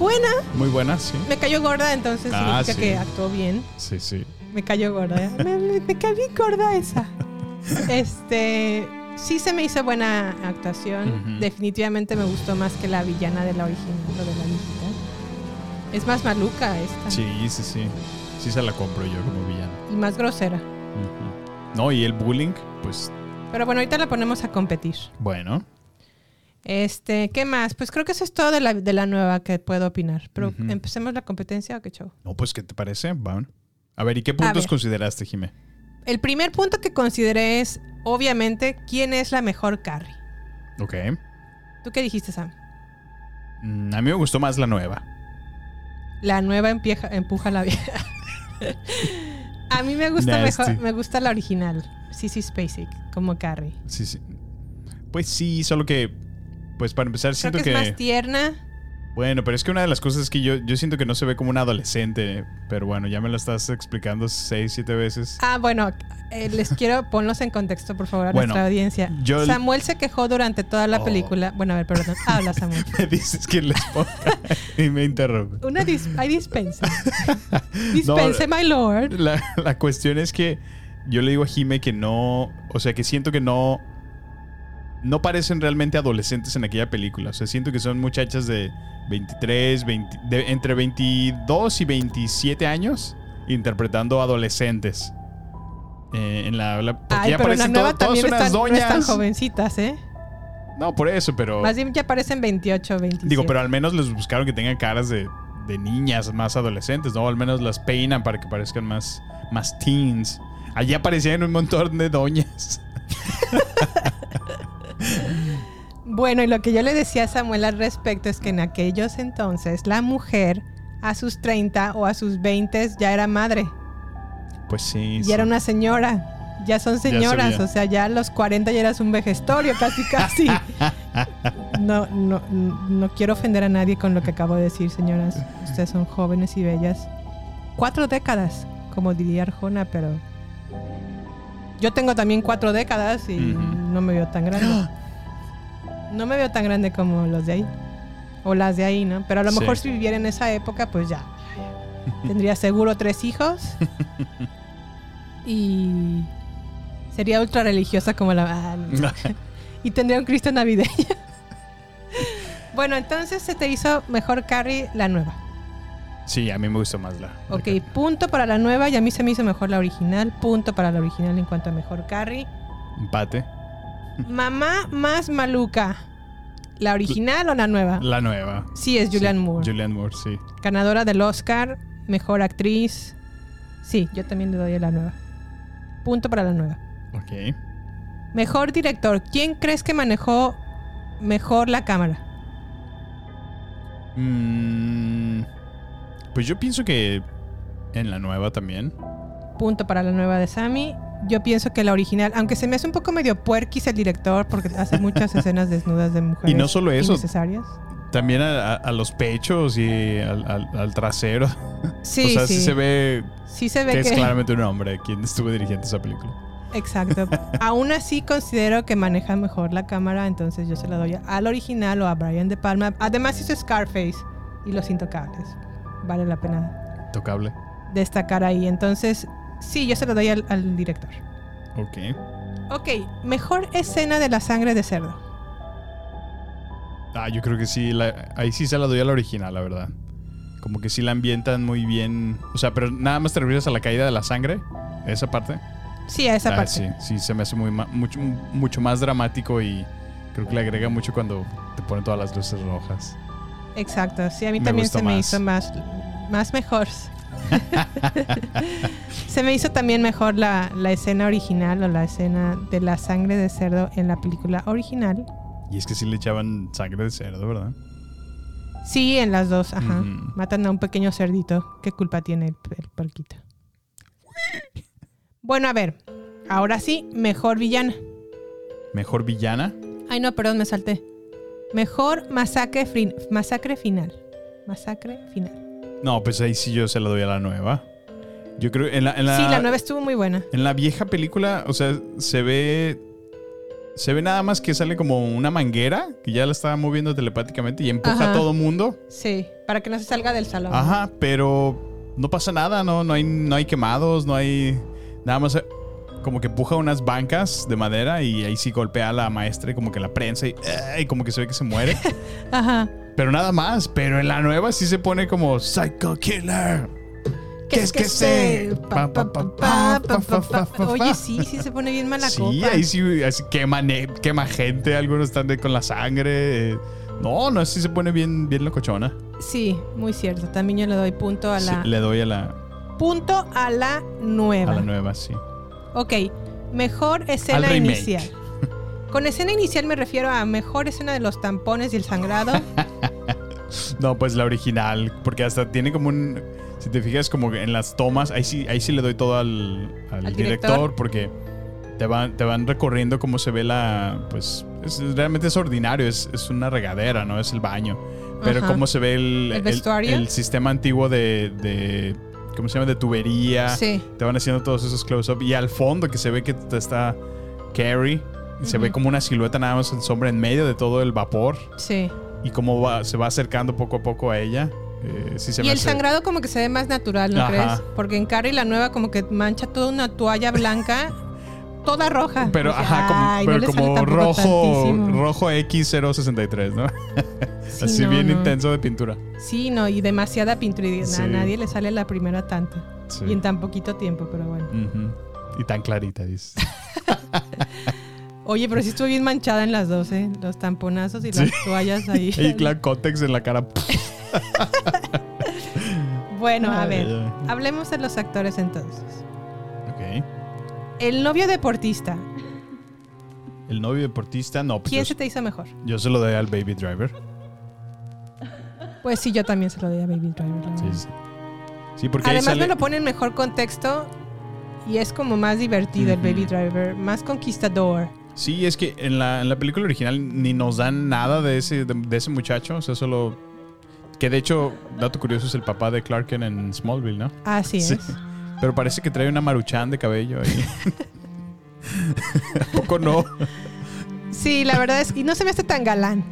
Buena. Muy buena, sí. Me cayó gorda, entonces Ah, significa sí. que actuó bien. Sí, sí. Me cayó gorda. Me, me, me cayó gorda esa. Este. Sí se me hizo buena actuación. Definitivamente me gustó más que la villana de la original o de la viejita. Es más maluca esta. Sí, sí, sí. Sí se la compro yo como villana. Y más grosera. No, y el bullying, pues Pero bueno, ahorita la ponemos a competir. bueno. Este, ¿qué más? Pues creo que eso es todo de la, de la nueva que puedo opinar. Pero empecemos la competencia o qué show. No, pues, ¿qué te parece? A ver, ¿y qué puntos consideraste, Jimé? El primer punto que consideré es, obviamente, quién es la mejor Carrie. Ok. ¿Tú qué dijiste, Sam? Mm, A mí me gustó más la nueva. La nueva empieja- empuja la vieja. a mí me gusta Nasty. mejor, me gusta la original, Sissy Spacek, como Carrie. Sí, sí. Pues sí, solo que, pues para empezar, Creo siento que que. es más tierna. Bueno, pero es que una de las cosas es que yo, yo siento que no se ve como una adolescente. Pero bueno, ya me lo estás explicando seis, siete veces. Ah, bueno, eh, les quiero ponlos en contexto, por favor, a Bueno, nuestra audiencia. yo- Samuel se quejó durante toda la Oh. película. Bueno, a ver, perdón. Habla, Samuel. Me dices que les ponga y me interrumpe. Una dis hay dispensa. Dispense, my lord. La, la cuestión es que yo le digo a Jime que no, o sea, que siento que no, no parecen realmente adolescentes en aquella película. O sea, siento que son muchachas de 23, 20 de- entre 22 y 27 años interpretando adolescentes. Eh, en la, la- porque Ay, ya pero la todas unas están, no están doñas. jovencitas, ¿eh? No, por eso, pero Más bien ya parecen 28, 27. digo, pero al menos les buscaron que tengan caras de, de niñas más adolescentes, ¿no? Al menos las peinan para que parezcan más, más teens. Allí aparecían un montón de doñas. Bueno, y lo que yo le decía a Samuel al respecto es que en aquellos entonces la mujer a sus 30 o a sus 20 ya era madre, Pues sí. ya era una señora. Ya son se señoras, veía. o sea, ya a los 40 ya eras un vejestorio, casi, casi. No, no, no quiero ofender a nadie con lo que acabo de decir, señoras. Ustedes son jóvenes y bellas. Cuatro décadas, como diría Arjona, pero yo tengo también cuatro décadas y. no me veo tan grande. No me veo tan grande como los de ahí. O las de ahí, ¿no? Pero a lo Sí. mejor si viviera en esa época, pues ya. Tendría seguro tres hijos. y sería ultra religiosa como la... ah, y tendría un Cristo navideño. bueno, entonces se te hizo mejor Carrie la nueva. Sí, a mí me gustó más la. la Ok, punto para la nueva y a mí se me hizo mejor la original. Punto para la original en cuanto a mejor Carrie. Empate. Mamá más maluca. ¿La original o la nueva? La nueva. Sí, es Julianne Moore. Julianne Moore, sí. Ganadora del Oscar, mejor actriz. Sí, yo también le doy a la nueva. Punto para la nueva. Ok. Mejor director. ¿Quién crees que manejó mejor la cámara? Mm, pues yo pienso que en la nueva también. Punto para la nueva de Sammy. Yo pienso que la original, aunque se me hace un poco medio puerquis el director porque hace muchas escenas desnudas de mujeres Y no solo eso. innecesarias. También a, a- a los pechos y al, al- al trasero. Sí, o sea, sí. sí. se ve Sí se ve que, que, es claramente un hombre quien estuvo dirigiendo esa película. Exacto. Aún así considero que maneja mejor la cámara, entonces yo se la doy al original o a Brian De Palma. Además hizo Scarface y Los Intocables. Vale la pena Tocable. destacar ahí. Entonces, sí, yo se lo doy al, al director. Ok. Ok, mejor escena de la sangre de cerdo. Ah, yo creo que sí. la- ahí sí se la doy a la original, la verdad. Como que sí la ambientan muy bien. O sea, pero nada más te refieres a la caída de la sangre. Esa parte. Sí, a esa Ah, parte. Sí, sí, se me hace muy mucho, mucho más dramático y creo que le agrega mucho cuando te ponen todas las luces rojas. Exacto, sí, a mí Me también se me hizo más, más mejor. se me hizo también mejor la, la escena original o la escena de la sangre de cerdo en la película original. Y es que sí le echaban sangre de cerdo, ¿verdad? Sí, en las dos, ajá. Ujú. Matan a un pequeño cerdito. ¿Qué culpa tiene el, el puerquito? Bueno, a ver. Ahora sí, mejor villana. Mejor villana. Ay, no, perdón, me salté. Mejor masacre, masacre final. Masacre final. No, pues ahí sí yo se la doy a la nueva. Yo creo en la, en la, Sí, la nueva estuvo muy buena. En la vieja película, o sea, se ve. Se ve nada más que sale como una manguera que ya la está moviendo telepáticamente y empuja Ajá. a todo mundo. Sí, para que no se salga del salón. Ajá, pero no pasa nada, ¿no? No hay, no hay quemados, no hay. Nada más eh, como que empuja unas bancas de madera y ahí sí golpea a la maestra y como que la prensa y, eh, y como que se ve que se muere. Ajá. Pero nada más. Pero en la nueva sí se pone como Psycho Killer. ¿Qué es que sé? Oye, sí, sí se pone bien mala Sí, copa. ahí sí así quema, quema gente, algunos están de- con la sangre. No, no, sí se pone bien, bien locochona. Sí, muy cierto. También yo le doy punto a Sí, la le doy a la, punto a la nueva. a la nueva, sí. Ok, mejor escena inicial. Con escena inicial me refiero a mejor escena de los tampones y el sangrado. No, pues la original, porque hasta tiene como un... Si te fijas como en las tomas, ahí sí, ahí sí le doy todo al, al ¿Al director, director? porque te van, te van recorriendo cómo se ve la... Pues es- realmente es ordinario, es, es una regadera, ¿no? Es el baño. Pero Ajá. cómo se ve el, ¿El vestuario? el sistema antiguo de, de... ¿Cómo se llama? De tubería. Sí. Te van haciendo todos esos close-up. Y al fondo que se ve que está Carrie. Se ve como una silueta nada más en sombra en medio de todo el vapor Sí. y cómo va, se va acercando poco a poco a ella. Eh, sí se Y el hace- sangrado como que se ve más natural, ¿no Ajá. crees? Porque en Carrie la nueva como que mancha toda una toalla blanca, toda roja. Pero, Dije, ajá, como, "Ay, no pero le sale como tampoco rojo, tantísimo". rojo X063, ¿no? Sí, Así no, bien no. intenso de pintura. Sí, no, y demasiada pintura. Y Sí. a nadie le sale la primera tanta. Sí. Y en tan poquito tiempo, pero bueno. Y tan clarita, dices. Oye, pero sí estuvo bien manchada en las dos, ¿eh? Los tamponazos y Sí. las toallas ahí. y la cótex en la cara. Bueno, a ver, hablemos de los actores entonces. ok. El novio deportista, El novio deportista, no. Pues ¿quién yo, se te hizo mejor? yo se lo doy al Baby Driver. Pues sí, yo también se lo di a Baby Driver. la Sí, verdad. sí. Sí, porque ahí Además sale- me lo pone en mejor contexto y es como más divertido el. Baby Driver, más conquistador. Sí, es que en la, en la película original ni nos dan nada de ese, de, de ese muchacho. O sea, solo. Que de hecho, dato curioso, es el papá de Clark Kent en Smallville, ¿no? Así Sí. es. Pero parece que trae una maruchan de cabello ahí. ¿A poco no? Sí, la verdad es que no se me hace tan galán.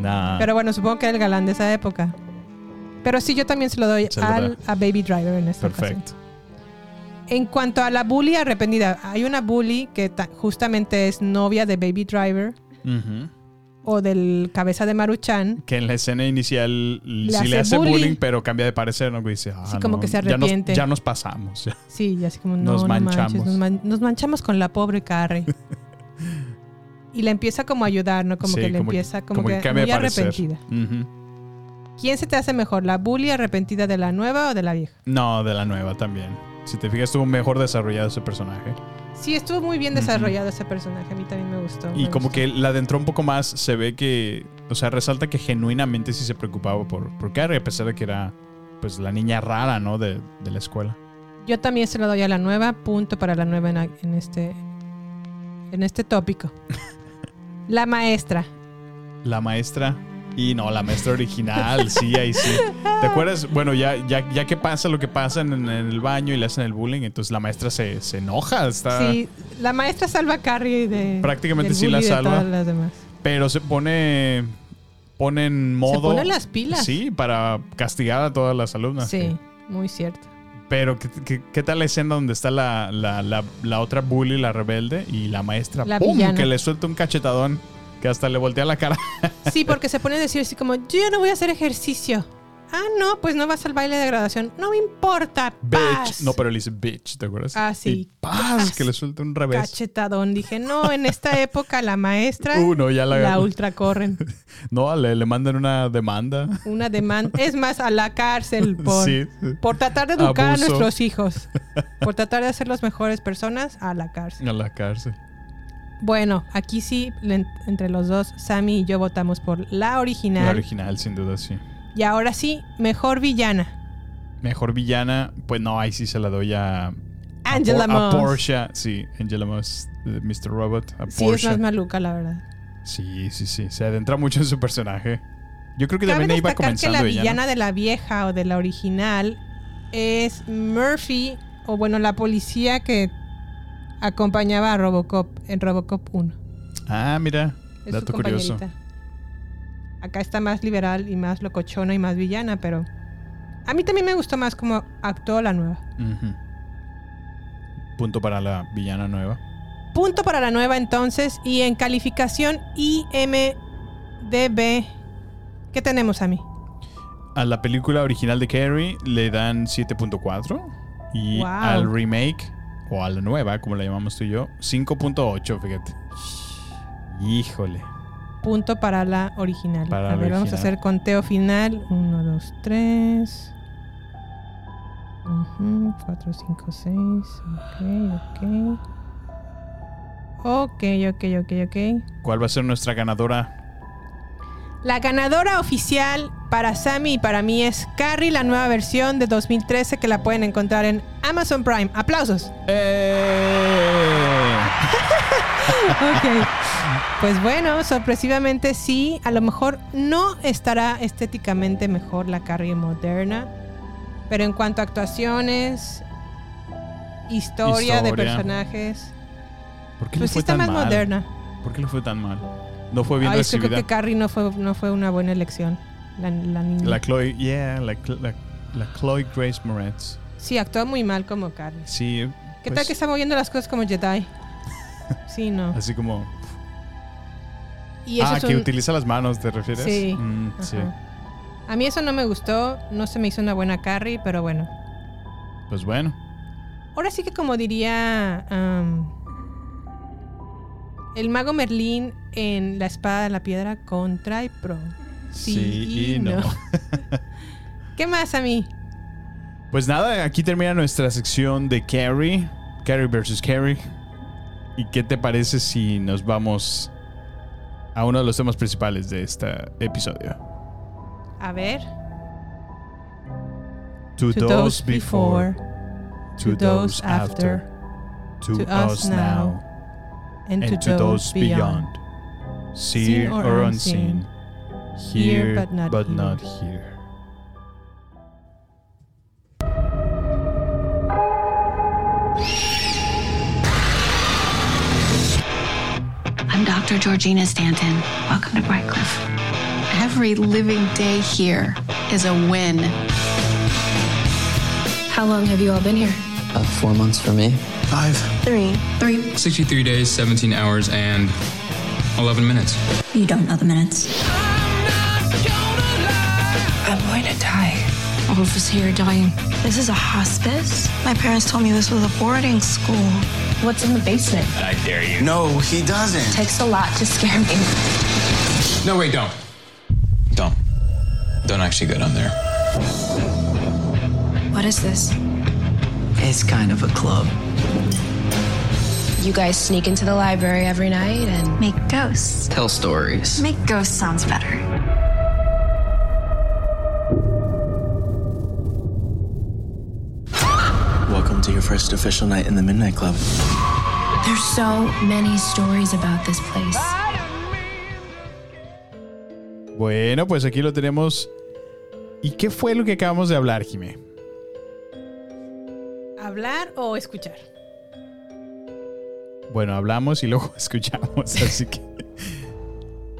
Nah. Pero bueno, supongo que era el galán de esa época. Pero sí, yo también se lo doy al, a Baby Driver en esta ocasión. En cuanto a la bully arrepentida, hay una bully que ta- justamente es novia de Baby Driver o del cabeza de Maruchan. Que en la escena inicial Le sí le hace hace bullying. bullying, pero cambia de parecer, ¿no? Que Dice, ah, Sí, como no, que se ya nos- arrepiente. Ya nos, pasamos. Sí, y así como no, Nos no manches, manchamos. nos, man- nos manchamos con la pobre Carrie. y le empieza como a ayudar, ¿no? Como Sí, que le como empieza como, como que que, cambia muy de parecer. arrepentida. ¿Quién se te hace mejor, la bully arrepentida de la nueva o de la vieja? No, de la nueva también. Si te fijas, estuvo mejor desarrollado ese personaje. Sí, estuvo muy bien desarrollado ese personaje, a mí también me gustó. Y me como gustó. que la adentró un poco más, se ve que, o sea, resalta que genuinamente sí se preocupaba por, por Carrie, a pesar de que era, pues, la niña rara, ¿no? De, de la escuela. Yo también se lo doy a la nueva, punto para la nueva en, en este en este tópico. la maestra. La maestra. Y no, la maestra original, sí, ahí sí. ¿Te acuerdas? Bueno, ya, ya, ya que pasa lo que pasa en, en el baño y le hacen el bullying, entonces la maestra se, se enoja, está... Sí, la maestra salva a Carrie de Prácticamente del sí la de salva. todas las demás. Pero se pone, pone en modo... pone las pilas. Sí, para castigar a todas las alumnas. Sí, muy cierto. Pero, ¿qué, qué, qué tal la escena donde está la, la, la, la otra bully, la rebelde, y la maestra, La ¡pum! villana. que le suelta un cachetadón que hasta le voltea la cara. Sí, porque se pone a decir así como, yo no voy a hacer ejercicio. Ah, no, pues no vas al baile de graduación. No me importa, bitch. No, pero le dice bitch, ¿te acuerdas? Ah, sí. Y paz, que le suelta un revés. Cachetadón. Dije, no, en esta época la maestra Uh, no, ya la- la ultra corren. No, le, le mandan una demanda. Una demanda. Es más, a la cárcel por, Sí, por tratar de educar Abuso. a nuestros hijos. Por tratar de ser las mejores personas, a la cárcel. A la cárcel. Bueno, aquí sí, entre los dos, Sammy y yo votamos por la original. La original, sin duda, sí. Y ahora sí, mejor villana. Mejor villana, pues no, ahí sí se la doy a. Angela a, Por- a Moss. Portia, sí, Angela Moss, de Mr. Robot. A Sí, es más maluca, la verdad. Sí, sí, sí. Se adentra mucho en su personaje. Yo creo que Cabe también iba destacar que comenzando la villana de la vieja o de la original es Murphy, o bueno, la policía que acompañaba a Robocop en Robocop 1. Ah, mira. Es dato curioso. Acá está más liberal y más locochona y más villana, pero a mí también me gustó más como actuó la nueva. Punto para la villana nueva. Punto para la nueva entonces y en calificación IMDB, ¿qué tenemos a mí? A la película original de Carrie le dan 7.4. Y Wow. al remake, o a la nueva, como la llamamos tú y yo, 5.8, fíjate. Híjole. Punto para la original. Para a la ver, vamos a original. hacer conteo final. 1, 2, 3. 4, 5, 6. Ok, ok. Ok, ok, ok, ok. ¿Cuál va a ser nuestra ganadora? La ganadora oficial para Sammy y para mí es Carrie, la nueva versión de 2013 que la pueden encontrar en Amazon Prime. ¡Aplausos! ¡Eh! ok. Pues bueno, sorpresivamente sí. A lo mejor no estará estéticamente mejor la Carrie moderna. Pero en cuanto a actuaciones, historia, de personajes. ¿Por qué Pues sí está más mal? moderna. ¿Por qué le fue tan mal? No fue bien Ay, es que creo recibida. que Carrie no fue, no fue una buena elección. La, la niña. La Chloe, yeah, la, la, la Chloe Grace Moretz. Sí, actuó muy mal como Carrie. Sí. ¿Qué pues, tal que está moviendo las cosas como Jedi? Sí, no. Así como. Y eso ah, es que utiliza las manos, ¿te refieres? Sí. Mm, sí. A mí eso no me gustó, no se me hizo una buena Carrie, pero bueno. Pues bueno. Ahora sí que como diría am, el mago Merlín en La Espada de la Piedra contra y pro. Sí, y no. ¿Qué más a mí? Pues nada, aquí termina nuestra sección de Carrie. Carrie versus Carrie. ¿Y qué te parece si nos vamos a uno de los temas principales de este episodio? A ver. To, To those before, to those after, to, us now, and, and to those beyond. Seen or unseen, here but not, not here. I'm Dr. Georgina Stanton. Welcome to Brightcliff. Every living day here is a win. How long have you all been here? Uh, four months for me. Five. Three. Three. 63 days, 17 hours, and 11 minutes. You don't know the minutes. I'm going to die. All of us here are dying. This is a hospice? My parents told me this was a boarding school. What's in the basement? I dare you. No, he doesn't. Takes a lot to scare me. No, wait, don't. Don't. Don't actually go down there. What is this? It's kind of a club. You guys sneak into the library every night and Make ghosts. Tell stories. Make ghosts sounds better. First official night in the Midnight Club. there's so many stories about this place. Bueno, pues aquí lo tenemos. ¿Y qué fue lo que acabamos de hablar, Jimé? ¿Hablar o escuchar? Bueno, hablamos y luego escuchamos, así que.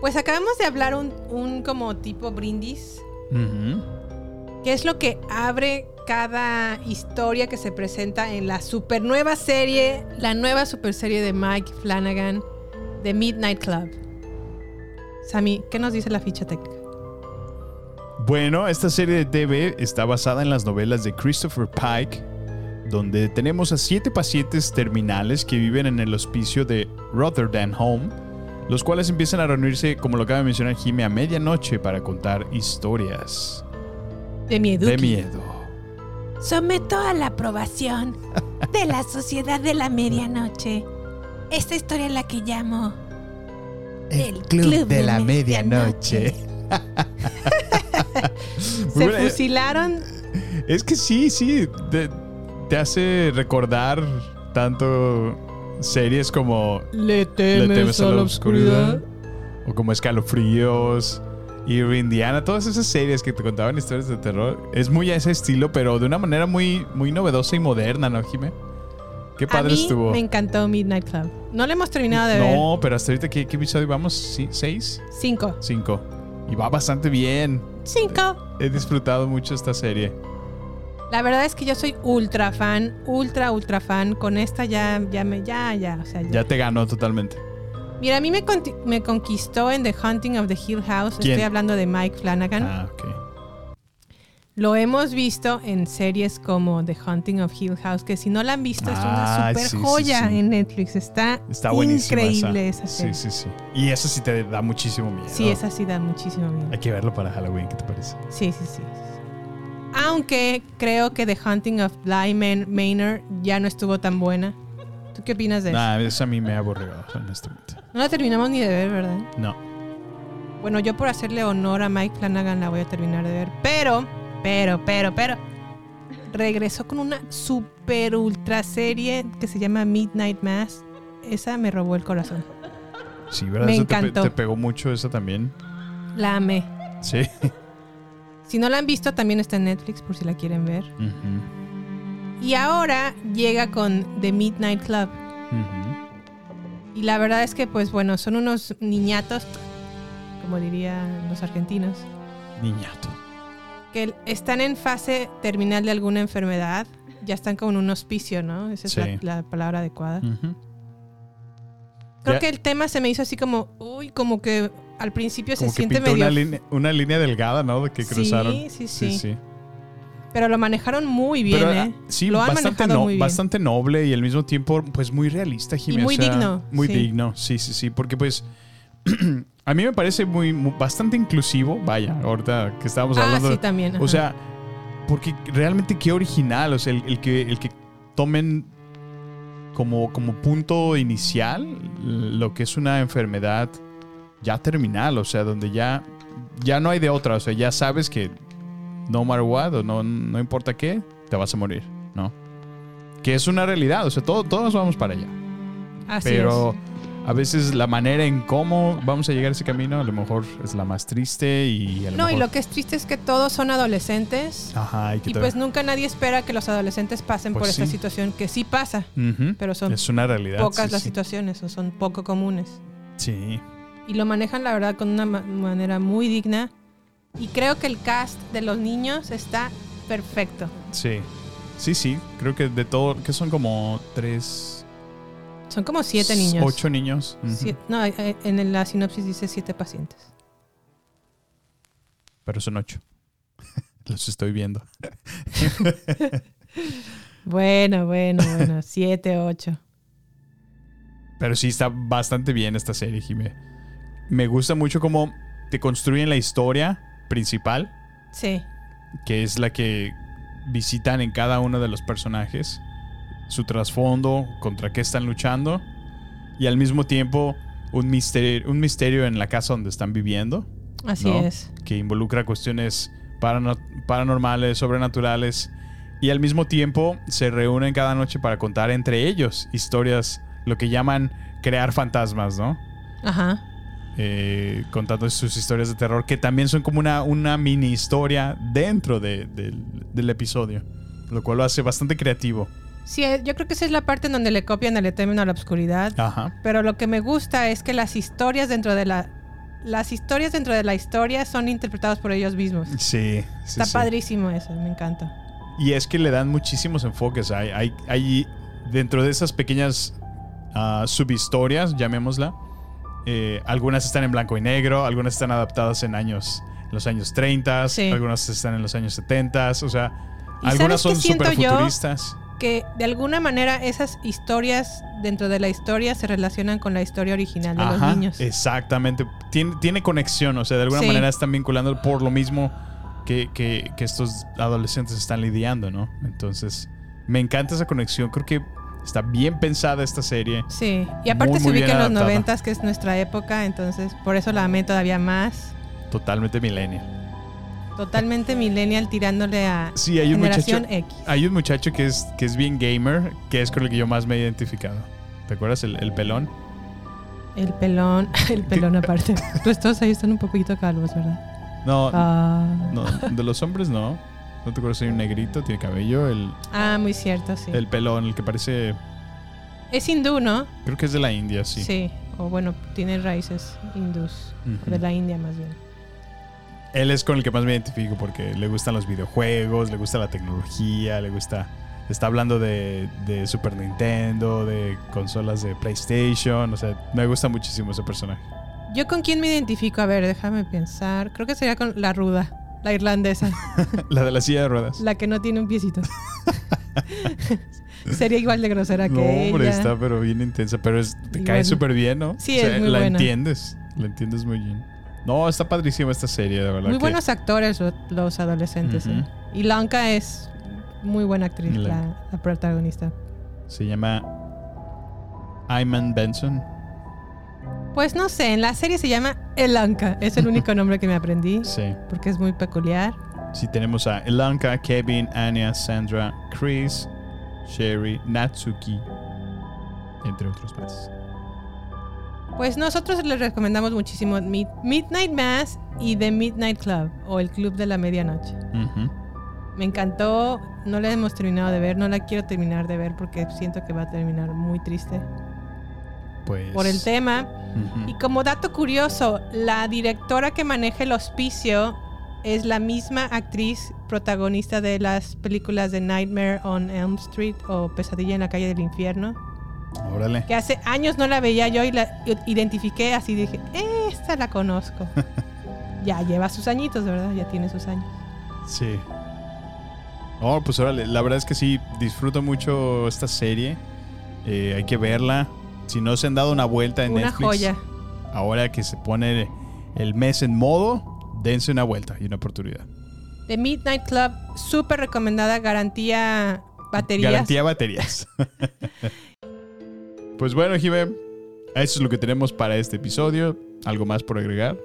Pues acabamos de hablar un, un como tipo brindis, que es lo que abre cada historia que se presenta en la super nueva serie, la nueva super serie de Mike Flanagan, The Midnight Club. Sammy, ¿qué nos dice la ficha técnica? Bueno, esta serie de TV está basada en las novelas de Christopher Pike, donde tenemos a siete pacientes terminales que viven en el hospicio de Rotterdam Home, los cuales empiezan a reunirse, como lo acaba de mencionar Jimmy, a medianoche para contar historias De miedo. de miedo. Someto a la aprobación de la Sociedad de la Medianoche esta historia en la que llamo El Club de la Medianoche. Se buena- fusilaron. Es que sí, sí. Te, te hace recordar tanto series como Le Le temes a la oscuridad. O como Escalofríos. Y Indiana, todas esas series que te contaban historias de terror. Es muy a ese estilo, pero de una manera muy, muy novedosa y moderna, ¿no, Jimé? Qué A padre mí estuvo. me encantó Midnight Club. No lo hemos terminado de ver. No, pero hasta ahorita, ¿qué, qué episodio vamos? ¿Sí? ¿Seis? Cinco. Cinco. Y va bastante bien. Cinco. He disfrutado mucho esta serie. La verdad es que yo soy ultra fan, ultra, ultra fan. Con esta ya, ya me, ya, ya, o sea, ya. Ya te ganó totalmente. Mira, a mí me, conquistó en The Hunting of the Hill House. ¿Quién? Estoy hablando de Mike Flanagan. Ah, ok. Lo hemos visto en series como The Hunting of Hill House, que si no la han visto es Ah, una super sí, sí, joya sí. en Netflix. Está, Está increíble esa. esa, serie. Sí, sí, sí. Y eso sí te da muchísimo miedo. Sí, esa sí da muchísimo miedo. Hay que verlo para Halloween, ¿qué te parece? Sí, sí, sí. Aunque creo que The Hunting of Bly Man- Manor ya no estuvo tan buena. ¿Tú qué opinas de eso? Nah, eso a mí me ha aburrido, honestamente. No la terminamos ni de ver, ¿verdad? No. Bueno, yo por hacerle honor a Mike Flanagan la voy a terminar de ver. Pero, pero, pero, pero. Regresó con una super ultra serie que se llama Midnight Mass. Esa me robó el corazón. Sí, ¿verdad? Me Eso te pe- encantó. Te, pegó mucho eso también. La amé. Sí. Si no la han visto, también está en Netflix por si la quieren ver. Y ahora llega con The Midnight Club. Y la verdad es que, pues bueno, son unos niñatos, como dirían los argentinos, Niñato. que están en fase terminal de alguna enfermedad. Ya están como en un hospicio, ¿no? Esa es Sí. la, la palabra adecuada. Creo Ya- que el tema se me hizo así como, uy, como que al principio Como se que siente medio... una, una línea delgada, ¿no? De que Sí, cruzaron. sí, sí. Pero lo manejaron muy bien, Pero, ¿eh? ah, sí, lo han bastante, manejado no- muy bien. bastante noble y al mismo tiempo, pues muy realista, Jimmy. muy o sea, digno, Muy sí. digno, sí, sí, sí. Porque pues a mí me parece muy, mu- bastante inclusivo. Vaya, ahorita que estábamos Ah, hablando. sí, también, O sea, porque realmente qué original. O sea, el, el que, el que tomen como, como punto inicial lo que es una enfermedad ya terminal. O sea, donde ya, ya no hay de otra. O sea, ya sabes que no matter what, o no, no importa qué, te vas a morir, ¿no? Que es una realidad, o sea, todo- todos vamos para allá. Así Pero a veces la manera en cómo vamos a llegar a ese camino a lo mejor es la más triste y a lo No, mejor... y lo que es triste es que todos son adolescentes. Ajá, y que Y pues nunca nadie espera que los adolescentes pasen Pues por esta sí. situación, que sí pasa, pero son es una realidad. pocas sí, las sí. situaciones o son poco comunes. Sí. Y lo manejan, la verdad, con una ma- manera muy digna. Y creo que el cast de los niños está perfecto. Sí. Sí, sí. Creo que de todo, que son como tres... Son como siete niños. Ocho niños. No, eh, en la sinopsis dice siete pacientes. Pero son ocho. Los estoy viendo. Bueno, bueno, bueno, siete, ocho. Pero sí está bastante bien esta serie, Jimé. Me gusta mucho cómo te construyen la historia principal, Sí. que es la que visitan en cada uno de los personajes, su trasfondo, contra qué están luchando, y al mismo tiempo un misterio, un misterio en la casa donde están viviendo. Así ¿no? es. Que involucra cuestiones parano- paranormales, sobrenaturales, y al mismo tiempo se reúnen cada noche para contar entre ellos historias, lo que llaman crear fantasmas, ¿no? Ajá. Eh, contando sus historias de terror, que también son como una, una mini historia dentro de- del, del episodio, lo cual lo hace bastante creativo. Sí, eh, yo creo que esa es la parte en donde le copian el Eterno a la oscuridad. Ajá. Pero lo que me gusta es que las historias dentro de la las historias dentro de la historia son interpretadas por ellos mismos. Sí, sí, Está sí. padrísimo eso, me encanta. Y es que le dan muchísimos enfoques. Hay, hay, hay dentro de esas pequeñas ah, subhistorias, llamémosla, eh, algunas están en blanco y negro, algunas están adaptadas en años, en los años 30, algunas están en los años 70, o sea, ¿Y algunas son yo? futuristas. Que de alguna manera esas historias dentro de la historia se relacionan con la historia original de los niños. Exactamente. Tiene, tiene conexión, o sea, de alguna Sí. manera están vinculando por lo mismo que, que- que estos adolescentes están lidiando, ¿no? Entonces, me encanta esa conexión. Creo que está bien pensada esta serie. Sí, y aparte Muy, se muy ubica en los noventas, que es nuestra época, entonces por eso la amé todavía más. Totalmente millennial. Totalmente millennial tirándole a Sí, hay un generación muchacho. X. Hay un muchacho que es, que es bien gamer, que es con el que yo más me he identificado. ¿Te acuerdas? El, el pelón. El pelón, el pelón aparte. Pues todos ahí están un poquito calvos, ¿verdad? No, Ah. no, de los hombres no. No te acuerdas, hay un negrito, tiene cabello, el, Ah, muy cierto, sí. el pelón, el que parece. Es hindú, ¿no? Creo que es de la India, sí. Sí. O bueno, tiene raíces hindús. De la India más bien. Él es con el que más me identifico porque le gustan los videojuegos, le gusta la tecnología, le gusta. Está hablando de, de Super Nintendo, de consolas de PlayStation. O sea, me gusta muchísimo ese personaje. ¿Yo con quién me identifico? A ver, déjame pensar. Creo que sería con la ruda, la irlandesa, la de la silla de ruedas. la que no tiene un piecito. sería igual de grosera No, que hombre, ella. está pero bien intensa. Pero es- te Y cae bueno. súper bien, ¿no? Sí, es muy la buena. entiendes. La entiendes muy bien. No, está padrísima esta serie, de verdad. Muy que- buenos actores lo- los adolescentes. ¿eh? Y Lanka es muy buena actriz, la, la protagonista. Se llama Ayman Benson. Pues no sé, en la serie se llama Elanka. Es el único nombre que me aprendí. Sí. Porque es muy peculiar. Sí, tenemos a Elanka, Kevin, Anya, Sandra, Chris, Sherry, Natsuki, entre otros más. Pues nosotros les recomendamos muchísimo Mid- Midnight Mass y The Midnight Club o el Club de la Medianoche. Ujú. Me encantó, no la hemos terminado de ver, no la quiero terminar de ver porque siento que va a terminar muy triste Pues. por el tema. Y como dato curioso, la directora que maneja el hospicio es la misma actriz protagonista de las películas de Nightmare on Elm Street o Pesadilla en la calle del infierno. Órale. Que hace años no la veía yo y la identifiqué así dije, esta la conozco. ya lleva sus añitos, ¿verdad? Ya tiene sus años. Sí. Oh, pues órale. La verdad es que sí, disfruto mucho esta serie. Eh, hay que verla. Si no se han dado una vuelta en Una Netflix. joya. Ahora que se pone el mes en modo, dense una vuelta y una oportunidad. The Midnight Club, súper recomendada, garantía baterías. Garantía baterías. pues bueno, Jime, eso es lo que tenemos para este episodio. ¿Algo más por agregar?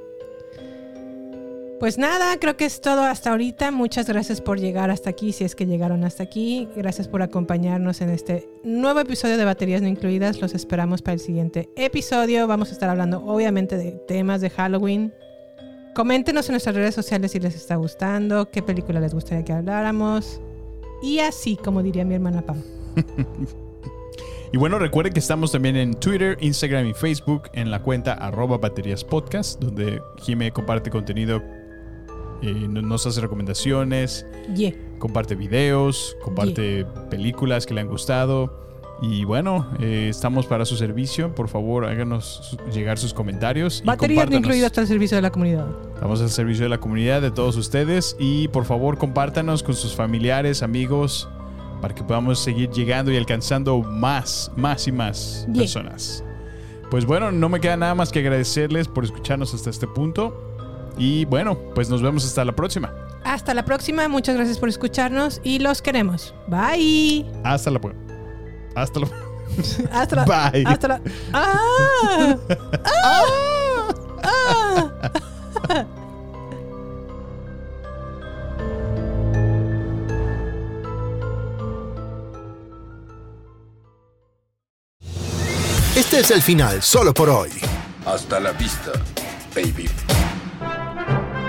Pues nada, creo que es todo hasta ahorita. Muchas gracias por llegar hasta aquí, si es que llegaron hasta aquí. Gracias por acompañarnos en este nuevo episodio de Baterías No Incluidas. Los esperamos para el siguiente episodio. Vamos a estar hablando obviamente de temas de Halloween. Coméntenos en nuestras redes sociales si les está gustando, qué película les gustaría que habláramos. Y así, como diría mi hermana Pam. Y bueno, recuerden que estamos también en Twitter, Instagram y Facebook en la cuenta arroba baterías podcast, donde Jime comparte contenido, eh, no- nos hace recomendaciones, Yeah. comparte videos, comparte películas que le han gustado. Y bueno, eh, estamos para su servicio. Por favor, háganos llegar sus comentarios. Baterías No. Incluidas el servicio de la comunidad. Estamos al servicio de la comunidad, de todos ustedes. Y por favor, compártanos con sus familiares, amigos, para que podamos seguir llegando y alcanzando más, más y más Yeah. personas. Pues bueno, no me queda nada más que agradecerles por escucharnos hasta este punto. Y bueno, pues nos vemos hasta la próxima. Hasta la próxima. Muchas gracias por escucharnos y los queremos. Bye. Hasta la próxima. Hasta la Hasta la. Bye. Hasta la. ¡Ah! ¡Ah! ¡Ah! Este es el final solo por hoy. Hasta la vista, baby.